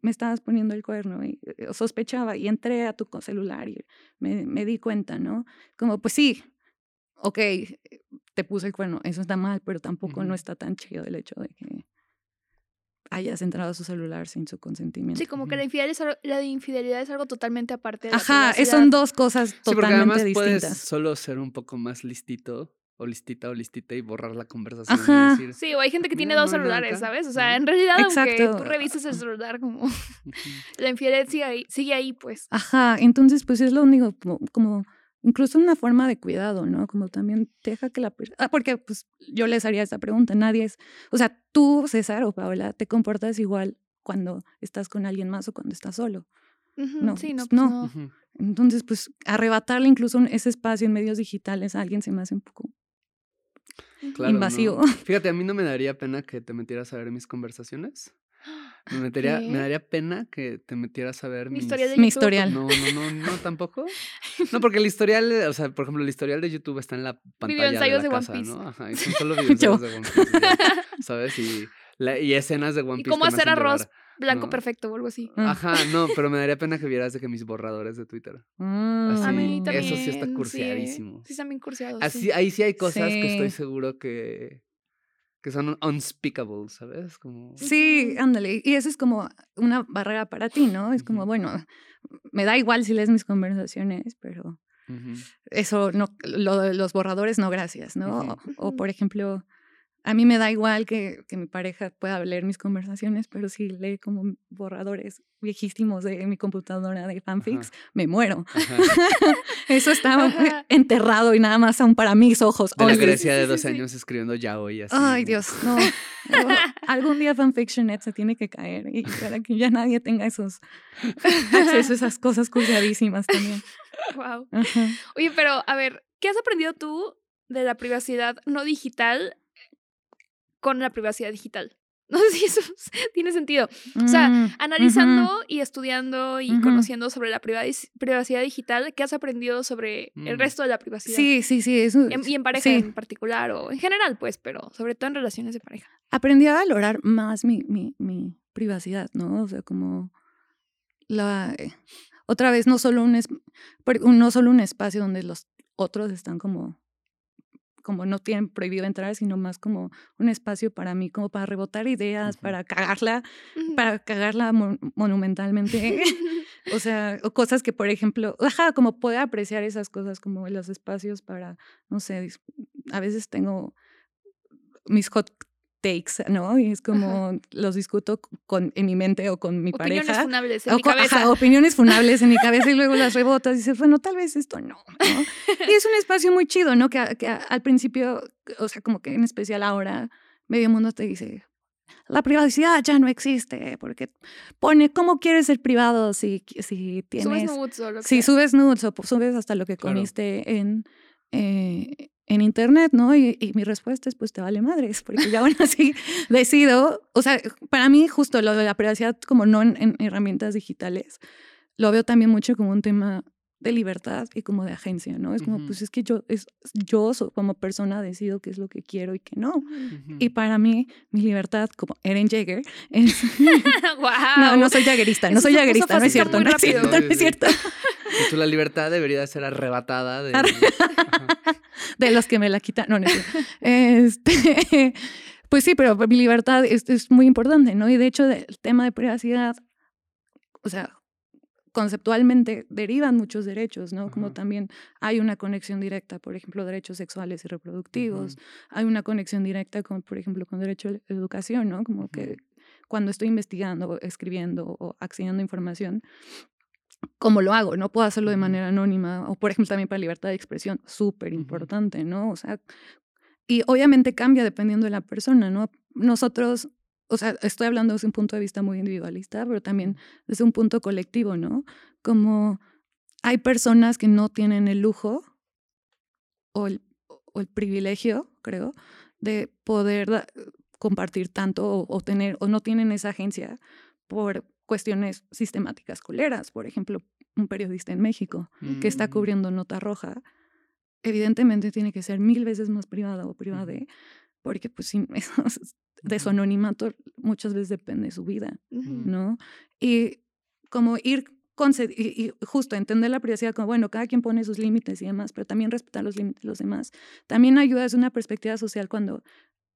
[SPEAKER 1] me estabas poniendo el cuerno y eh, sospechaba y entré a tu celular y me, me di cuenta, ¿no? Como, pues sí, ok, te puse el cuerno, eso está mal, pero tampoco no está tan chido el hecho de que hayas entrado a su celular sin su consentimiento.
[SPEAKER 3] Sí, como que la infidelidad es, la infidelidad es algo totalmente aparte de
[SPEAKER 1] Ajá, son dos cosas totalmente
[SPEAKER 2] sí,
[SPEAKER 1] distintas.
[SPEAKER 2] Puedes solo ser un poco más listito o listita o listita y borrar la conversación. Ajá. Y decir,
[SPEAKER 3] sí, o hay gente que tiene dos celulares, ¿sabes? O sea, en realidad, aunque tú revises el celular, como la infidelidad sigue ahí, sigue ahí, pues.
[SPEAKER 1] Ajá, entonces, pues es lo único, como, como incluso una forma de cuidado, ¿no? Como también deja que la persona, ah, porque pues yo les haría esta pregunta, nadie es, o sea, tú, César o Paola, te comportas igual cuando estás con alguien más o cuando estás solo.
[SPEAKER 3] no, sí, no,
[SPEAKER 1] pues no. Entonces, pues arrebatarle incluso ese espacio en medios digitales a alguien se me hace un poco invasivo.
[SPEAKER 2] Fíjate, a mí no me daría pena que te metieras a ver mis conversaciones. Me, metería, me daría pena que te metieras a ver
[SPEAKER 3] mi,
[SPEAKER 2] historial.
[SPEAKER 1] mi historial.
[SPEAKER 2] No, no, no, no, tampoco. No, porque el historial, o sea, por ejemplo, el historial de YouTube está en la pantalla de la de casa, ¿no? Ajá, y son solo videos de One Piece, ¿sabes? Y, y escenas de One Piece.
[SPEAKER 3] ¿Y cómo hacer arroz blanco perfecto o algo así?
[SPEAKER 2] Ah. Ajá, no, pero me daría pena que vieras de que mis borradores de Twitter.
[SPEAKER 3] Mm. Así, a mí también,
[SPEAKER 2] eso sí está curseadísimo.
[SPEAKER 3] Sí, sí están bien curseados.
[SPEAKER 2] Así, Ahí sí hay cosas que estoy seguro que que son unspeakable, ¿sabes? Como...
[SPEAKER 1] Sí, ándale. Y eso es como una barrera para ti, ¿no? Es como, bueno, me da igual si lees mis conversaciones, pero eso, no, lo, los borradores, no gracias, ¿no? o, por ejemplo, a mí me da igual que, que, mi pareja pueda leer mis conversaciones, pero si lee como borradores viejísimos de mi computadora de fanfics, me muero. Eso está enterrado y nada más aún para mis ojos.
[SPEAKER 2] De la Grecia de dos años escribiendo ya hoy así.
[SPEAKER 1] Ay, Dios, no. algún día fanfictionet se tiene que caer y para que ya nadie tenga esos acceso a esas cosas cursadísimas también.
[SPEAKER 3] Wow. Oye, pero a ver, ¿qué has aprendido tú de la privacidad no digital con la privacidad digital. No sé si eso tiene sentido. O sea, mm, analizando y estudiando y conociendo sobre la privacidad digital, ¿qué has aprendido sobre el mm. resto de la privacidad?
[SPEAKER 1] Sí, sí, sí. Eso,
[SPEAKER 3] y en pareja en particular o en general, pues, pero sobre todo en relaciones de pareja.
[SPEAKER 1] Aprendí a valorar más mi, mi, mi privacidad, ¿no? O sea, como la... Eh, otra vez, no solo un, no solo un espacio donde los otros están como como no tienen prohibido entrar, sino más como un espacio para mí, como para rebotar ideas, para cagarla, para cagarla monumentalmente. o sea, o cosas que, por ejemplo, ajá, como poder apreciar esas cosas como los espacios para, no sé, a veces tengo mis hot takes, ¿no? Y es como los discuto con, en mi mente o con mi
[SPEAKER 3] pareja.
[SPEAKER 1] Opiniones
[SPEAKER 3] funables en mi cabeza.
[SPEAKER 1] opiniones funables en mi cabeza y luego las rebotas y dices, bueno, tal vez esto no, Y es un espacio muy chido, ¿no? Que, que al principio, o sea, como que en especial ahora, medio mundo te dice, la privacidad ya no existe, porque pone cómo quieres ser privado si, si tienes...
[SPEAKER 3] Subes nudes o lo
[SPEAKER 1] Si subes nudes o subes hasta lo que comiste en, eh, en internet, ¿no? Y, mi respuesta es, pues te vale madres, porque ya aún así decido, o sea, para mí justo lo de la privacidad como no en, herramientas digitales, lo veo también mucho como un tema de libertad y como de agencia, ¿no? Es como, pues es que yo, es, yo como persona decido qué es lo que quiero y qué no. Y para mí, mi libertad, como Eren Jaeger, es... No, no soy jaguerista, no soy jaguerista, no es cierto, no es cierto, no es cierto.
[SPEAKER 2] la libertad debería ser arrebatada de...
[SPEAKER 1] de los que me la quitan. No, no, este, pues sí, pero mi libertad es, es, muy importante, ¿no? Y de hecho, el tema de privacidad, o sea, conceptualmente derivan muchos derechos, ¿no? Como también hay una conexión directa, por ejemplo, derechos sexuales y reproductivos, hay una conexión directa con, por ejemplo, con derecho a la educación, ¿no? Como que cuando estoy investigando, escribiendo o accediendo a información, ¿cómo lo hago? No puedo hacerlo de manera anónima, o por ejemplo también para libertad de expresión, súper importante, ¿no? O sea, y obviamente cambia dependiendo de la persona, ¿no? Nosotros o sea, estoy hablando desde un punto de vista muy individualista, pero también desde un punto colectivo, ¿no? Como hay personas que no tienen el lujo o el, o el privilegio, creo, de poder compartir tanto o, tener, o no tienen esa agencia por cuestiones sistemáticas coleras. Por ejemplo, un periodista en México que está mm. cubriendo nota roja, evidentemente tiene que ser mil veces más privada o privada, porque pues sin de su anonimato muchas veces depende de su vida, ¿no? Y como ir y, y, justo entender la privacidad como, bueno, cada quien pone sus límites y demás, pero también respetar los límites de los demás. También ayuda desde una perspectiva social cuando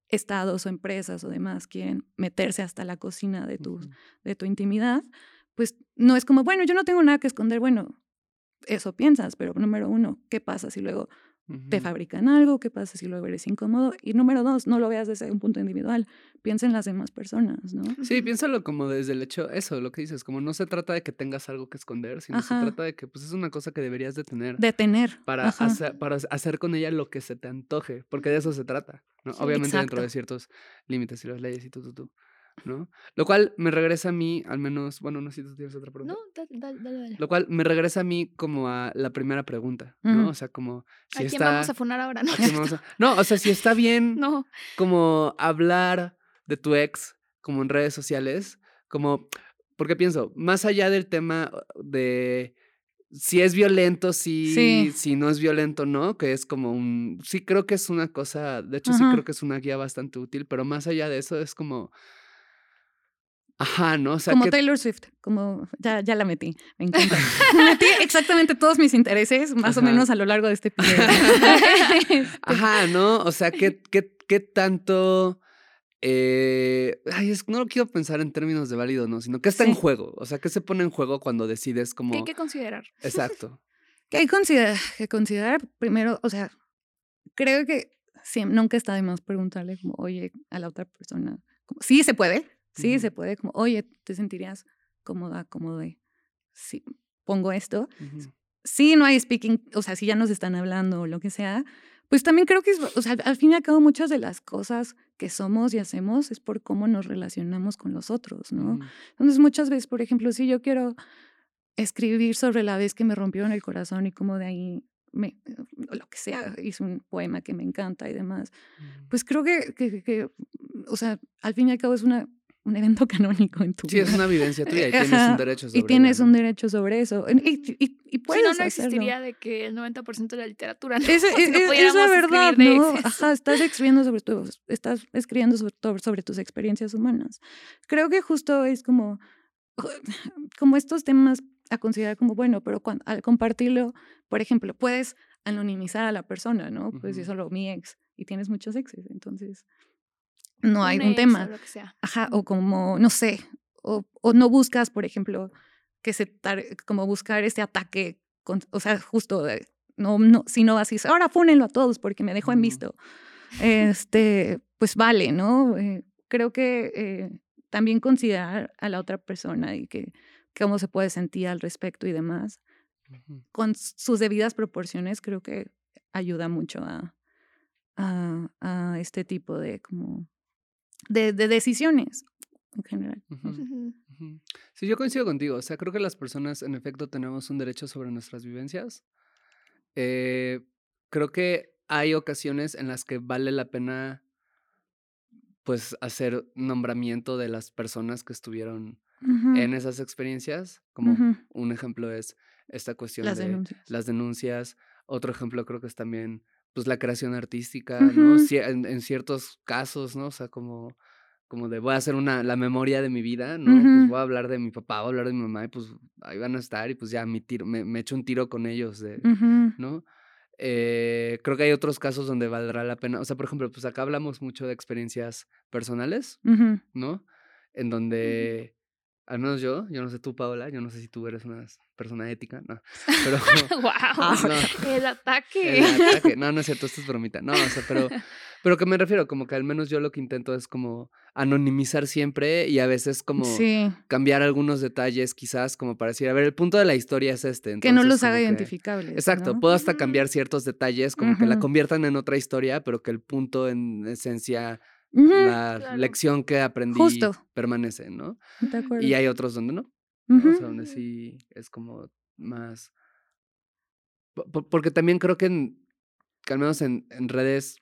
[SPEAKER 1] estados o empresas o demás quieren meterse hasta la cocina de tu, de tu intimidad, pues no es como, bueno, yo no tengo nada que esconder, bueno, eso piensas, pero número uno, ¿qué pasa si luego te fabrican algo, qué pasa si luego eres incómodo. Y número dos, no lo veas desde un punto individual, piensa en las demás personas, ¿no?
[SPEAKER 2] Sí, piénsalo como desde el hecho, eso, lo que dices, como no se trata de que tengas algo que esconder, sino se trata de que pues es una cosa que deberías de tener.
[SPEAKER 1] De tener.
[SPEAKER 2] Para, hacer, para hacer con ella lo que se te antoje, porque de eso se trata, ¿no? Obviamente dentro de ciertos límites y las leyes y tú, tú, tú. ¿No? Lo cual me regresa a mí, al menos, bueno, no sé si tú tienes otra pregunta.
[SPEAKER 3] No, dale, dale, dale.
[SPEAKER 2] Lo cual me regresa a mí como a la primera pregunta, ¿no? O sea, como
[SPEAKER 3] si ¿A quién vamos a funar ahora? No,
[SPEAKER 2] no, o sea, si está bien no. como hablar de tu ex como en redes sociales, como, porque pienso, más allá del tema de si es violento, si, si no es violento, no, que es como un, sí creo que es una cosa, de hecho sí creo que es una guía bastante útil, pero más allá de eso es como Ajá, ¿no? O
[SPEAKER 1] sea, como Taylor Swift, como ya, ya la metí, me encanta. metí exactamente todos mis intereses, más o menos a lo largo de este episodio.
[SPEAKER 2] Ajá, ¿no? O sea, ¿qué, qué, qué tanto... Eh, ay, es, no lo quiero pensar en términos de válido, no, sino que está en juego. O sea, ¿qué se pone en juego cuando decides como...
[SPEAKER 3] ¿Qué hay que considerar?
[SPEAKER 2] Exacto.
[SPEAKER 1] ¿Qué hay que considerar? Primero, o sea, creo que sí, nunca está de más preguntarle como, oye, a la otra persona, como, sí se puede, Sí, se puede como, oye, ¿te sentirías cómoda, cómodo de, si pongo esto? Sí, no hay speaking, o sea, si ya nos están hablando o lo que sea, pues también creo que, es, o sea, al fin y al cabo muchas de las cosas que somos y hacemos es por cómo nos relacionamos con los otros, ¿no? Entonces muchas veces, por ejemplo, si yo quiero escribir sobre la vez que me rompió en el corazón y cómo de ahí me, lo que sea, hice un poema que me encanta y demás, pues creo que, que, que, o sea, al fin y al cabo es una un evento canónico en tu
[SPEAKER 2] vida. Sí, es una vivencia tuya y tienes un derecho sobre
[SPEAKER 1] Y tienes un derecho sobre eso. Y, y, y puedes
[SPEAKER 3] Si no, no existiría de que el 90% de la literatura no,
[SPEAKER 1] es, es, es la verdad, ¿no? Ajá, estás escribiendo sobre tu, estás escribiendo sobre, sobre tus experiencias humanas. Creo que justo es como, como estos temas a considerar como, bueno, pero cuando, al compartirlo, por ejemplo, puedes anonimizar a la persona, ¿no? Pues yo solo mi ex y tienes muchos exes, entonces no hay un tema.
[SPEAKER 3] O lo que sea.
[SPEAKER 1] Ajá, o como, no sé, o, o, no buscas, por ejemplo, que se, como buscar este ataque, con, o sea, justo, no, no, si no vas y dices, ahora fúnenlo a todos porque me dejó en visto. Este, pues vale, ¿no? Eh, creo que eh, también considerar a la otra persona y que cómo se puede sentir al respecto y demás, con sus debidas proporciones, creo que ayuda mucho a, a, a este tipo de como de, decisiones en general.
[SPEAKER 2] Sí, yo coincido contigo. O sea, creo que las personas en efecto tenemos un derecho sobre nuestras vivencias. Eh, creo que hay ocasiones en las que vale la pena pues hacer nombramiento de las personas que estuvieron en esas experiencias. Como un ejemplo es esta cuestión de las denuncias. Otro ejemplo creo que es también pues la creación artística, ¿no? En, ciertos casos, ¿no? O sea, como, como de voy a hacer una, la memoria de mi vida, ¿no? Pues voy a hablar de mi papá, voy a hablar de mi mamá y pues ahí van a estar y pues ya mi tiro, me, me echo un tiro con ellos, de, ¿no? Eh, creo que hay otros casos donde valdrá la pena. O sea, por ejemplo, pues acá hablamos mucho de experiencias personales, ¿no? En donde, al menos yo, yo no sé tú, Paola, yo no sé si tú eres una persona ética, no. Pero.
[SPEAKER 3] ¡Wow! el ataque.
[SPEAKER 2] El ataque. No, no es cierto, esto es bromita. No, o sea, pero, pero que me refiero, como que al menos yo lo que intento es como anonimizar siempre y a veces como cambiar algunos detalles, quizás, como para decir, a ver, el punto de la historia es este.
[SPEAKER 1] que no los haga identificables.
[SPEAKER 2] Exacto, puedo hasta cambiar ciertos detalles, como que la conviertan en otra historia, pero que el punto en esencia la lección que aprendí permanece, ¿no? De acuerdo. Y hay otros donde no. O sea, donde sí es como más... Porque también creo que, al menos en, redes,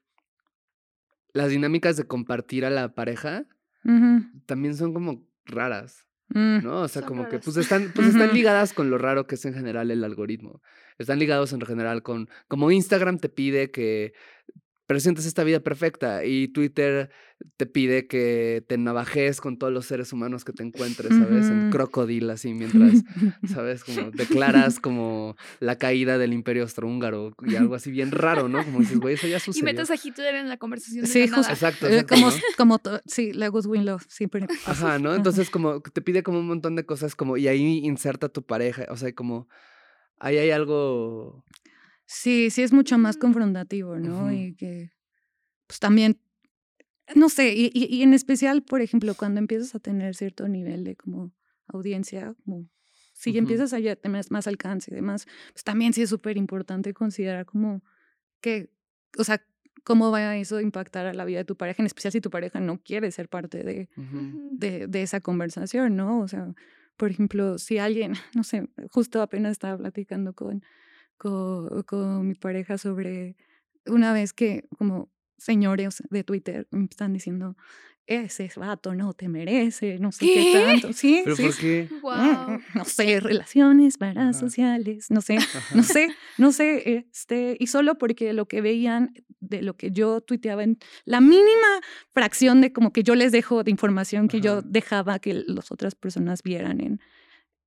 [SPEAKER 2] las dinámicas de compartir a la pareja también son como raras. Mm. ¿no? O sea, como que pues están, pues están ligadas con lo raro que es en general el algoritmo. Están ligados en general con, como Instagram te pide que presentes esta vida perfecta y Twitter te pide que te navajes con todos los seres humanos que te encuentres, ¿sabes? En crocodil, así, mientras, ¿sabes? Como declaras como la caída del imperio austrohúngaro y algo así bien raro, ¿no? Como dices, güey, eso ya sucedió.
[SPEAKER 3] Y metes a Hitler en la conversación.
[SPEAKER 1] Sí, justo.
[SPEAKER 2] Exacto.
[SPEAKER 1] Eh, como, como sí, Legos Winlow, siempre.
[SPEAKER 2] Ajá, ¿no? Entonces, como te pide como un montón de cosas, como, y ahí inserta tu pareja, o sea, como, ahí hay algo
[SPEAKER 1] Sí, sí es mucho más confrontativo, ¿no? Y que, pues también, no sé, y, y, en especial, por ejemplo, cuando empiezas a tener cierto nivel de como audiencia, como si empiezas a ya tener más alcance y demás, pues también sí es súper importante considerar como que, o sea, cómo va eso a impactar a la vida de tu pareja, en especial si tu pareja no quiere ser parte de, de, de, esa conversación, ¿no? O sea, por ejemplo, si alguien, no sé, justo apenas estaba platicando con con, mi pareja sobre una vez que como señores de Twitter me están diciendo, ese vato no te merece, no sé qué, tanto. Sí,
[SPEAKER 2] ¿Pero
[SPEAKER 1] sí.
[SPEAKER 2] por qué?
[SPEAKER 3] Wow.
[SPEAKER 1] No sé, relaciones parasociales, no sé, no sé, no sé, este, y solo porque lo que veían de lo que yo tuiteaba en la mínima fracción de como que yo les dejo de información que yo dejaba que las otras personas vieran en,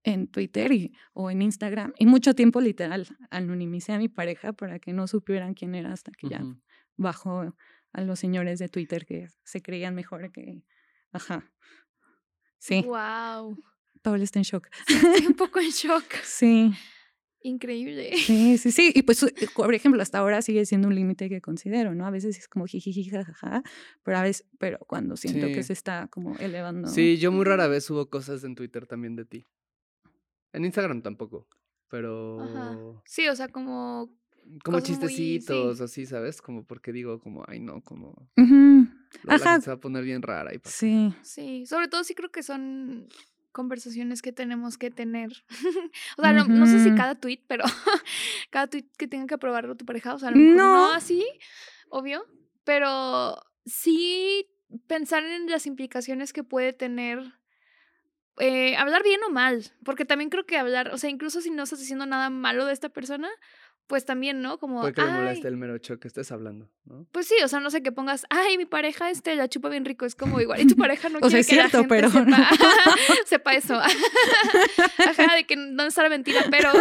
[SPEAKER 1] en Twitter y, o en Instagram. Y mucho tiempo literal anonimicé a mi pareja para que no supieran quién era hasta que ya bajó a los señores de Twitter que se creían mejor que... Ajá. Sí.
[SPEAKER 3] Wow.
[SPEAKER 1] Paula está en shock.
[SPEAKER 3] Estoy un poco en shock.
[SPEAKER 1] Sí.
[SPEAKER 3] Increíble.
[SPEAKER 1] Sí, sí, sí. Y pues, eh, por ejemplo, hasta ahora sigue siendo un límite que considero, ¿no? A veces es como jiji, jajaja, pero a veces, pero cuando siento que se está como elevando.
[SPEAKER 2] Sí, yo muy rara vez subo cosas en Twitter también de ti. En Instagram tampoco, pero...
[SPEAKER 3] Sí, o sea, como...
[SPEAKER 2] Como chistecitos, así, ¿sabes? Como porque digo, como, ay, no, como...
[SPEAKER 1] Ajá.
[SPEAKER 2] se va a poner bien rara. Y
[SPEAKER 1] sí.
[SPEAKER 3] Sí, sobre todo sí creo que son conversaciones que tenemos que tener. o sea, no, sé si cada tweet, pero cada tweet que tenga que aprobarlo tu pareja, o sea, no, no así, obvio, pero sí pensar en las implicaciones que puede tener eh, hablar bien o mal, porque también creo que hablar, o sea, incluso si no estás diciendo nada malo de esta persona, pues también, ¿no? Como.
[SPEAKER 2] Puede que le moleste el mero que estés hablando, ¿no?
[SPEAKER 3] Pues sí, o sea, no sé, que pongas, ay, mi pareja este la chupa bien rico, es como igual, y tu pareja no
[SPEAKER 1] o
[SPEAKER 3] quiere
[SPEAKER 1] sea, es cierto, pero...
[SPEAKER 3] sepa, sepa eso. ajá, de que no es la mentira, pero.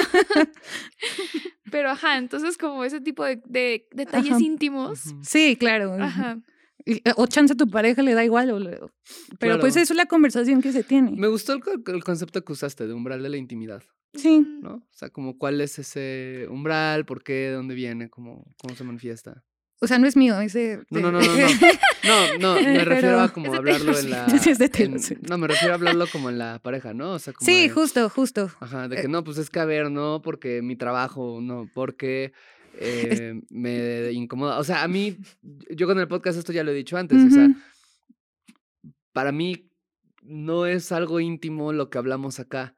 [SPEAKER 3] pero ajá, entonces, como ese tipo de, de detalles íntimos.
[SPEAKER 1] Sí, claro.
[SPEAKER 3] Ajá.
[SPEAKER 1] Eh, o chance a tu pareja le da igual, o pero pues eso es la conversación que se tiene.
[SPEAKER 2] Me gustó el, concepto que usaste de umbral de la intimidad.
[SPEAKER 1] Sí.
[SPEAKER 2] ¿No? O sea, como cuál es ese umbral, por qué, de dónde viene, cómo, cómo se manifiesta.
[SPEAKER 1] O sea, no es mío, ese...
[SPEAKER 2] No, no, no, no, no. No, me refiero a como hablarlo en la... No, me refiero a hablarlo como en la pareja, ¿no? O sea, como
[SPEAKER 1] Sí, justo, justo.
[SPEAKER 2] Ajá, de que eh no, pues es que a ver, no, porque mi trabajo, no, porque eh, me incomoda. O sea, a mí, yo con el podcast esto ya lo he dicho antes, o sea, para mí no es algo íntimo lo que hablamos acá,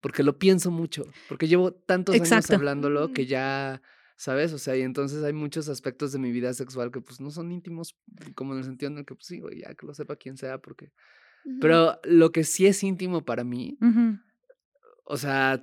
[SPEAKER 2] porque lo pienso mucho, porque llevo tantos años hablándolo que ya ¿sabes? O sea, y entonces hay muchos aspectos de mi vida sexual que pues no son íntimos, como en el sentido en el que pues sí, güey, ya que lo sepa quien sea, porque... Pero lo que sí es íntimo para mí, o sea,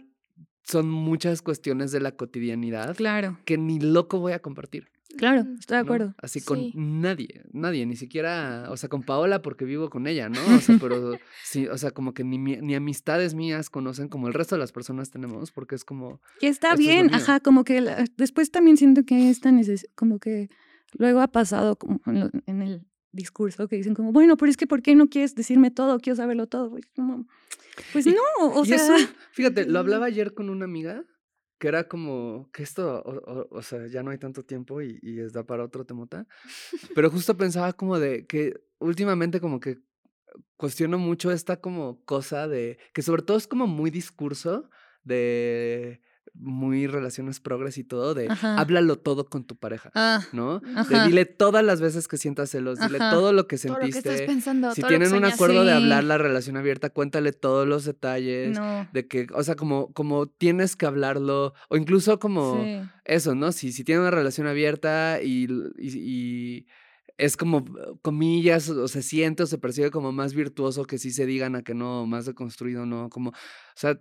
[SPEAKER 2] son muchas cuestiones de la cotidianidad
[SPEAKER 1] claro.
[SPEAKER 2] que ni loco voy a compartir.
[SPEAKER 1] Claro, estoy de acuerdo.
[SPEAKER 2] Así con nadie, nadie, ni siquiera, o sea, con Paola porque vivo con ella, ¿no? O sea, pero sí, o sea, como que ni, ni amistades mías conocen como el resto de las personas tenemos, porque es como...
[SPEAKER 1] Que está bien, ajá, como que después también siento que esta neces como que luego ha pasado como en, el discurso que dicen como, bueno, pero es que ¿por qué no quieres decirme todo? Quiero saberlo todo. Pues, como, pues no, o sea...
[SPEAKER 2] fíjate, lo hablaba ayer con una amiga que era como que esto, o, sea, ya no hay tanto tiempo y, y es da para otro temota, pero justo pensaba como de que últimamente como que cuestiono mucho esta como cosa de, que sobre todo es como muy discurso de muy relaciones progres y todo, de háblalo todo con tu pareja, ah, ¿no? De dile todas las veces que sientas celos, dile todo lo que sentiste.
[SPEAKER 3] Todo lo que estás pensando,
[SPEAKER 2] si tienen un acuerdo de hablar la relación abierta, cuéntale todos los detalles, de que, o sea, como, como tienes que hablarlo, o incluso como eso, ¿no? Si, si tienen una relación abierta y, y, es como, comillas, o se siente o se percibe como más virtuoso que si se digan a que no, más deconstruido, ¿no? Como, o sea,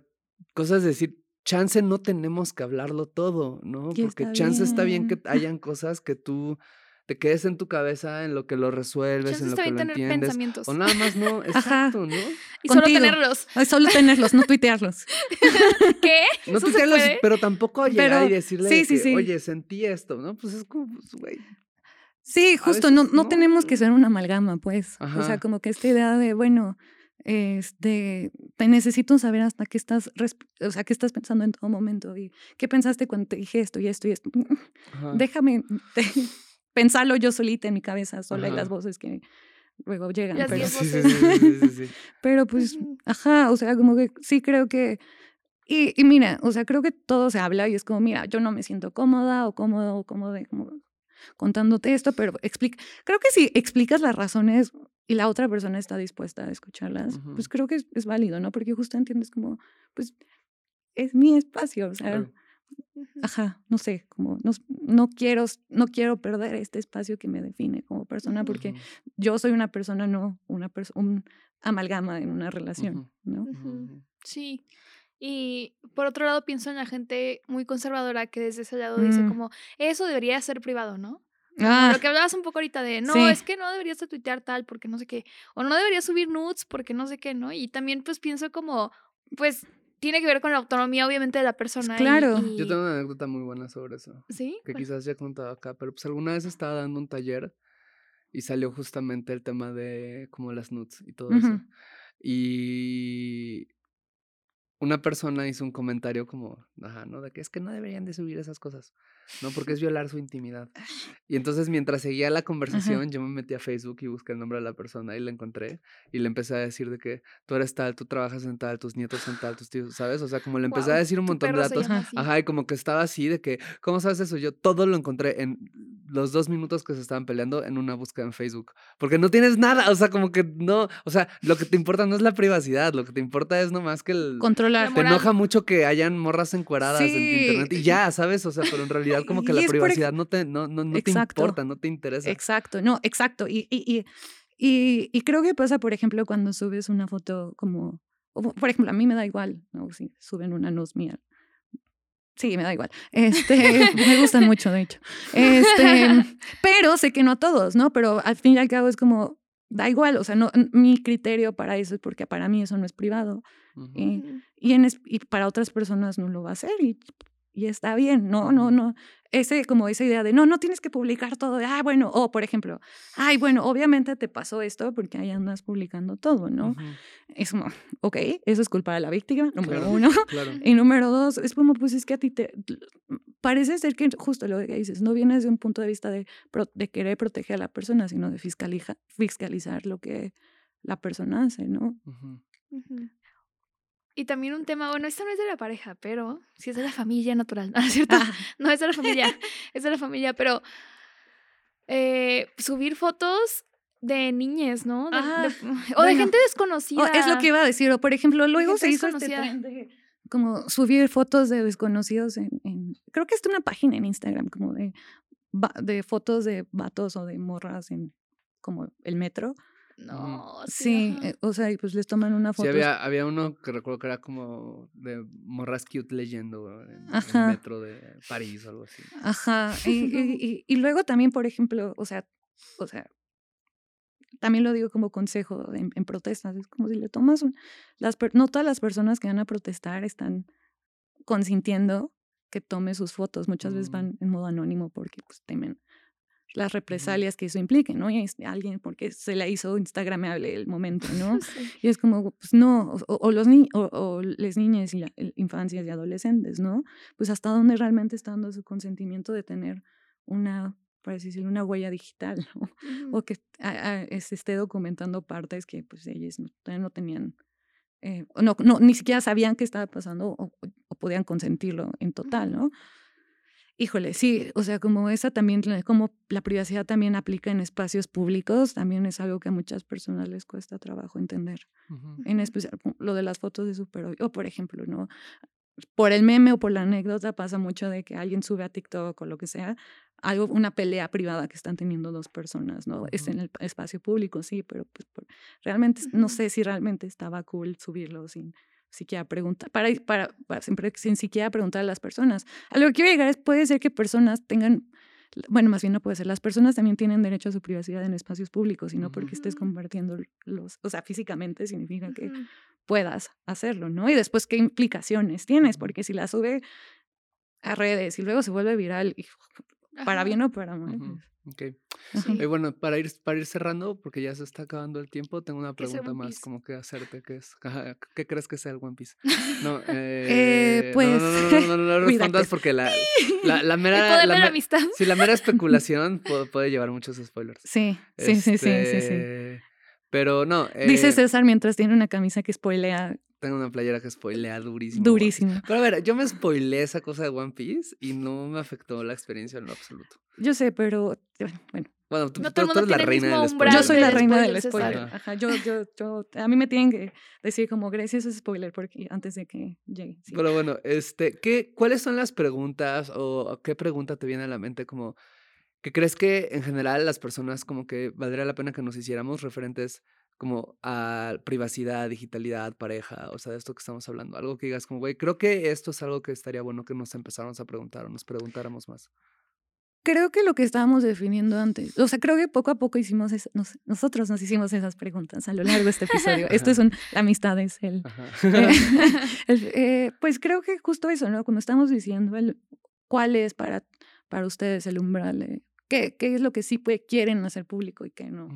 [SPEAKER 2] cosas de decir, chance no tenemos que hablarlo todo, ¿no? Porque chance está bien que hayan cosas que tú te quedes en tu cabeza en lo que lo resuelves, en lo que lo entiendes. Pensamientos. O nada más no, exacto, ¿no?
[SPEAKER 3] Y solo tenerlos.
[SPEAKER 1] solo tenerlos, no tuitearlos.
[SPEAKER 3] ¿Qué?
[SPEAKER 2] No tuitearlos, pero tampoco llegar y decirle que, oye, sentí esto, ¿no? Pues es como, pues, güey.
[SPEAKER 1] Sí, justo, no, no, tenemos que ser una amalgama, pues. O sea, como que esta idea de, bueno, este, te necesito saber hasta qué estás, o sea, qué estás pensando en todo momento y qué pensaste cuando te dije esto y esto y esto. Déjame pensarlo yo solita en mi cabeza, sola y las voces que luego llegan. pero, pero pues, ajá, o sea, como que sí creo que y, y, mira, o sea, creo que todo se habla y es como, mira, yo no me siento cómoda o cómodo o cómodo, como contándote esto, pero explica, creo que si explicas las razones y la otra persona está dispuesta a escucharlas, pues creo que es, válido, ¿no? Porque justo entiendes como, pues, es mi espacio, o sea, ajá, no sé, como no, no, quiero, no quiero perder este espacio que me define como persona, porque yo soy una persona, no una persona, un amalgama en una relación, ¿no?
[SPEAKER 3] Sí. Y por otro lado pienso en la gente muy conservadora que desde ese lado dice mm. como, eso debería ser privado, ¿no? Ah. Lo que hablabas un poco ahorita de, no, es que no deberías de tuitear tal porque no sé qué, o no deberías subir nudes porque no sé qué, ¿no? Y también pues pienso como, pues tiene que ver con la autonomía obviamente de la persona.
[SPEAKER 1] Claro.
[SPEAKER 2] Yo tengo una anécdota muy buena sobre eso.
[SPEAKER 3] Sí.
[SPEAKER 2] Que quizás ya he contado acá, pero pues alguna vez estaba dando un taller y salió justamente el tema de como las nudes y todo eso. Y una persona hizo un comentario como, ajá, ¿no? De que es que no deberían de subir esas cosas, ¿no? Porque es violar su intimidad. Y entonces mientras seguía la conversación, yo me metí a Facebook y busqué el nombre de la persona y la encontré y le empecé a decir de que tú eres tal, tú trabajas en tal, tus nietos son tal, tus tíos, ¿sabes? O sea, como le empecé a decir un montón de datos. Ajá, y como que estaba así de que, ¿cómo sabes eso? Yo todo lo encontré en los dos minutos que se estaban peleando en una búsqueda en Facebook. Porque no tienes nada, o sea, como que no, o sea, lo que te importa no es la privacidad, lo que te importa es nomás que el...
[SPEAKER 1] Controlar.
[SPEAKER 2] Te enoja mucho que hayan morras encueradas en internet y ya, ¿sabes? O sea, pero en realidad como que la privacidad no te, no, no, no te importa, no te interesa.
[SPEAKER 1] Exacto, no, exacto. Y, y, y, y, creo que pasa, por ejemplo, cuando subes una foto como, por ejemplo, a mí me da igual, ¿no? Si suben una luz mía Sí, me da igual. Este, me gustan mucho, de hecho. Este, pero sé que no todos, ¿no? Pero al fin y al cabo es como, da igual, o sea, no, mi criterio para eso es porque para mí eso no es privado. y, y, en, y para otras personas no lo va a hacer y y está bien, no, no, no. Ese, como esa idea de, no, no tienes que publicar todo, ah, bueno, o por ejemplo, ay, bueno, obviamente te pasó esto porque ahí andas publicando todo, ¿no? Es como, ok, eso es culpa de la víctima, número uno. Y número dos, es como, pues es que a ti te, parece ser que justo lo que dices, no vienes de un punto de vista de, de querer proteger a la persona, sino de fiscalizar, fiscalizar lo que la persona hace, ¿no?
[SPEAKER 3] Y también un tema, bueno, esto no es de la pareja, pero sí es de la familia natural, ¿no es cierto? Ah. No es de la familia, es de la familia, pero eh, subir fotos de niñes, ¿no? o de gente desconocida.
[SPEAKER 1] es lo que iba a decir, o por ejemplo, luego se hizo este de como subir fotos de desconocidos en, creo que es una página en Instagram como de, de fotos de vatos o de morras en como el metro.
[SPEAKER 3] No,
[SPEAKER 1] sí, eh, o sea, y pues les toman una foto.
[SPEAKER 2] Sí, había, había uno que recuerdo que era como de morras cute leyendo en, el metro de París o algo así.
[SPEAKER 1] Ajá, y, y, luego también, por ejemplo, o sea, o sea, también lo digo como consejo en, protestas, es como si le tomas un, las, no todas las personas que van a protestar están consintiendo que tome sus fotos, muchas veces mm. van en modo anónimo porque pues temen las represalias que eso implique, ¿no? Y alguien porque se la hizo instagramable el momento, ¿no? Y es como, pues no, o, los ni o, las niñas y la, infancias y adolescentes, ¿no? Pues hasta dónde realmente está dando su consentimiento de tener una para decir, una huella digital, o que se esté documentando partes que pues ellos no, no tenían, eh, no, no, ni siquiera sabían qué estaba pasando o, podían consentirlo en total, ¿no? Híjole, sí, o sea, como esa también, como la privacidad también aplica en espacios públicos, también es algo que a muchas personas les cuesta trabajo entender. En especial lo de las fotos de super, o por ejemplo, ¿no? Por el meme o por la anécdota pasa mucho de que alguien sube a TikTok o lo que sea, algo, una pelea privada que están teniendo dos personas, ¿no? Es en el espacio público, sí, pero pues, realmente no sé si realmente estaba cool subirlo sin siquiera preguntar, para, para, para siempre, sin siquiera preguntar a las personas. A lo que quiero llegar es, puede ser que personas tengan, bueno, más bien no puede ser, las personas también tienen derecho a su privacidad en espacios públicos y no porque estés compartiendo los, o sea, físicamente significa que puedas hacerlo, ¿no? Y después, ¿qué implicaciones tienes? Porque si la sube a redes y luego se vuelve viral, y para bien o para mal.
[SPEAKER 2] Ok. Y bueno, para ir, para ir cerrando, porque ya se está acabando el tiempo, tengo una pregunta más como que hacerte, ¿qué es? ¿Qué crees que sea el One Piece? No,
[SPEAKER 1] eh, pues...
[SPEAKER 2] No, no, no, no, no respondas porque la, la, la mera... La,
[SPEAKER 3] amistad.
[SPEAKER 2] Si la mera especulación puede, puede, llevar muchos spoilers.
[SPEAKER 1] Sí, sí, sí, sí, sí, sí. Este,
[SPEAKER 2] pero no.
[SPEAKER 1] Dice César mientras tiene una camisa que spoilea
[SPEAKER 2] tengo una playera que spoilea durísimo.
[SPEAKER 1] Durísimo.
[SPEAKER 2] Pero a ver, yo me spoileé esa cosa de One Piece y no me afectó la experiencia en lo absoluto.
[SPEAKER 1] Yo sé, pero bueno.
[SPEAKER 2] Bueno, tú, eres la reina del spoiler.
[SPEAKER 1] Yo soy la reina del spoiler. Ajá. Yo, yo, yo, a mí me tienen que decir como gracias a spoiler porque antes de que llegue.
[SPEAKER 2] Pero bueno, este, ¿qué, ¿cuáles son las preguntas o qué pregunta te viene a la mente como que crees que en general las personas como que valdría la pena que nos hiciéramos referentes como a privacidad, digitalidad, pareja, o sea, de esto que estamos hablando. Algo que digas como, güey, creo que esto es algo que estaría bueno que nos empezáramos a preguntar o nos preguntáramos más.
[SPEAKER 1] Creo que lo que estábamos definiendo antes, o sea, creo que poco a poco hicimos, nosotros nos hicimos esas preguntas a lo largo de este episodio. Esto es un, la amistad es el, eh, eh, pues creo que justo eso, ¿no? Cuando estamos diciendo el, cuál es para, para ustedes el umbral qué, qué es lo que sí puede, quieren hacer público y qué no.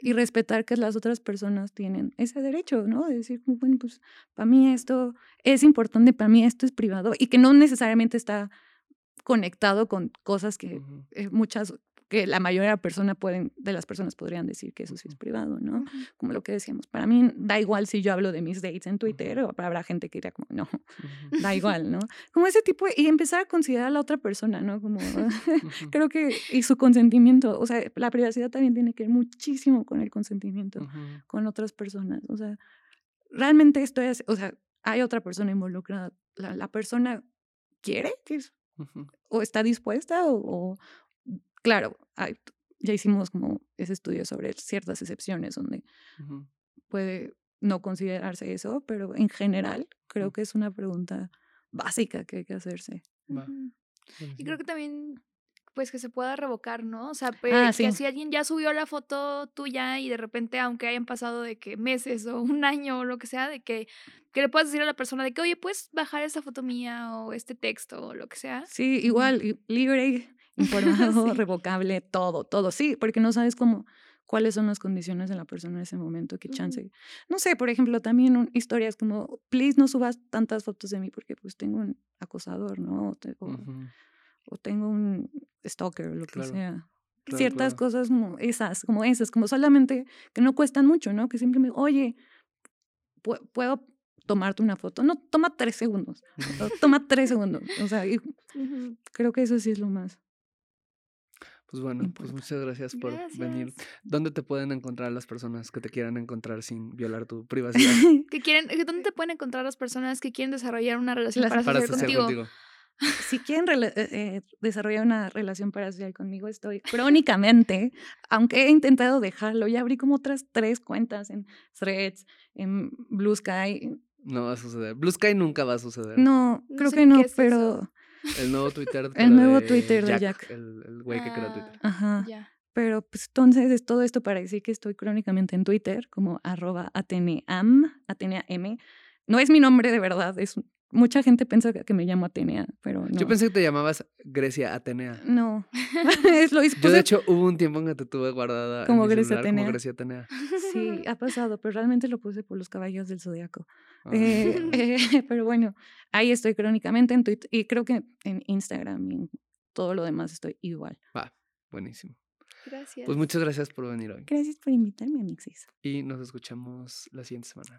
[SPEAKER 1] Y respetar que las otras personas tienen ese derecho, ¿no? De decir, bueno, pues para mí esto es importante, para mí esto es privado y que no necesariamente está conectado con cosas que eh, muchas que la mayoría persona pueden, de las personas podrían decir que eso sí es privado, ¿no? Como lo que decíamos, para mí da igual si yo hablo de mis dates en Twitter o habrá gente que diría como, no, da igual, ¿no? Como ese tipo, y empezar a considerar a la otra persona, ¿no? Como, creo que, y su consentimiento, o sea, la privacidad también tiene que ver muchísimo con el consentimiento, con otras personas, o sea, realmente esto es, o sea, hay otra persona involucrada, la, persona quiere que o está dispuesta o, claro, ya hicimos como ese estudio sobre ciertas excepciones donde puede no considerarse eso, pero en general creo que es una pregunta básica que hay que hacerse.
[SPEAKER 3] Y creo que también pues que se pueda revocar, ¿no? O sea, ah, que si alguien ya subió la foto tuya y de repente, aunque hayan pasado de que meses o un año o lo que sea, de que, que le puedas decir a la persona de que, oye, puedes bajar esa foto mía o este texto o lo que sea.
[SPEAKER 1] Sí, igual, libre informado, revocable, todo, todo. Sí, porque no sabes cómo, cuáles son las condiciones de la persona en ese momento, qué chance. No sé, por ejemplo, también historias como, please no subas tantas fotos de mí porque pues tengo un acosador, ¿no? O, tengo un stalker o lo que sea. Ciertas cosas como esas, como esas, como solamente que no cuestan mucho, ¿no? Que simplemente, oye, puedo tomarte una foto. No, toma tres segundos. Toma tres segundos. O sea, creo que eso sí es lo más.
[SPEAKER 2] Pues bueno, pues muchas gracias por venir. ¿Dónde te pueden encontrar las personas que te quieran encontrar sin violar tu privacidad?
[SPEAKER 3] que quieren, ¿Dónde te pueden encontrar las personas que quieren desarrollar una relación para, para contigo?
[SPEAKER 1] Si quieren eh, eh, desarrollar una relación parasocial conmigo, estoy crónicamente, aunque he intentado dejarlo, ya abrí como otras tres cuentas en Threads, en Blue Sky.
[SPEAKER 2] No va a suceder. Blue Sky nunca va a suceder.
[SPEAKER 1] No, creo que no, pero...
[SPEAKER 2] El nuevo Twitter.
[SPEAKER 1] el nuevo Twitter de Jack.
[SPEAKER 2] El, güey que creó Twitter.
[SPEAKER 1] Ah, Ajá. Pero pues entonces es todo esto para decir que estoy crónicamente en Twitter como arroba ateneam, ateneam. No es mi nombre de verdad, es Mucha gente piensa que me llamo Atenea, pero no.
[SPEAKER 2] Yo pensé que te llamabas Grecia Atenea.
[SPEAKER 1] No. es lo
[SPEAKER 2] Yo, de hecho, hubo un tiempo en que te tuve guardada
[SPEAKER 1] como, Grecia, Atenea.
[SPEAKER 2] como Grecia Atenea.
[SPEAKER 1] Sí, ha pasado, pero realmente lo puse por los caballos del zodiaco. Ah. Eh, eh, pero bueno, ahí estoy crónicamente en Twitter y creo que en Instagram y en todo lo demás estoy igual.
[SPEAKER 2] Va, buenísimo.
[SPEAKER 3] Gracias.
[SPEAKER 2] Pues muchas gracias por venir hoy.
[SPEAKER 1] Gracias por invitarme, Amixis.
[SPEAKER 2] Y nos escuchamos la siguiente semana.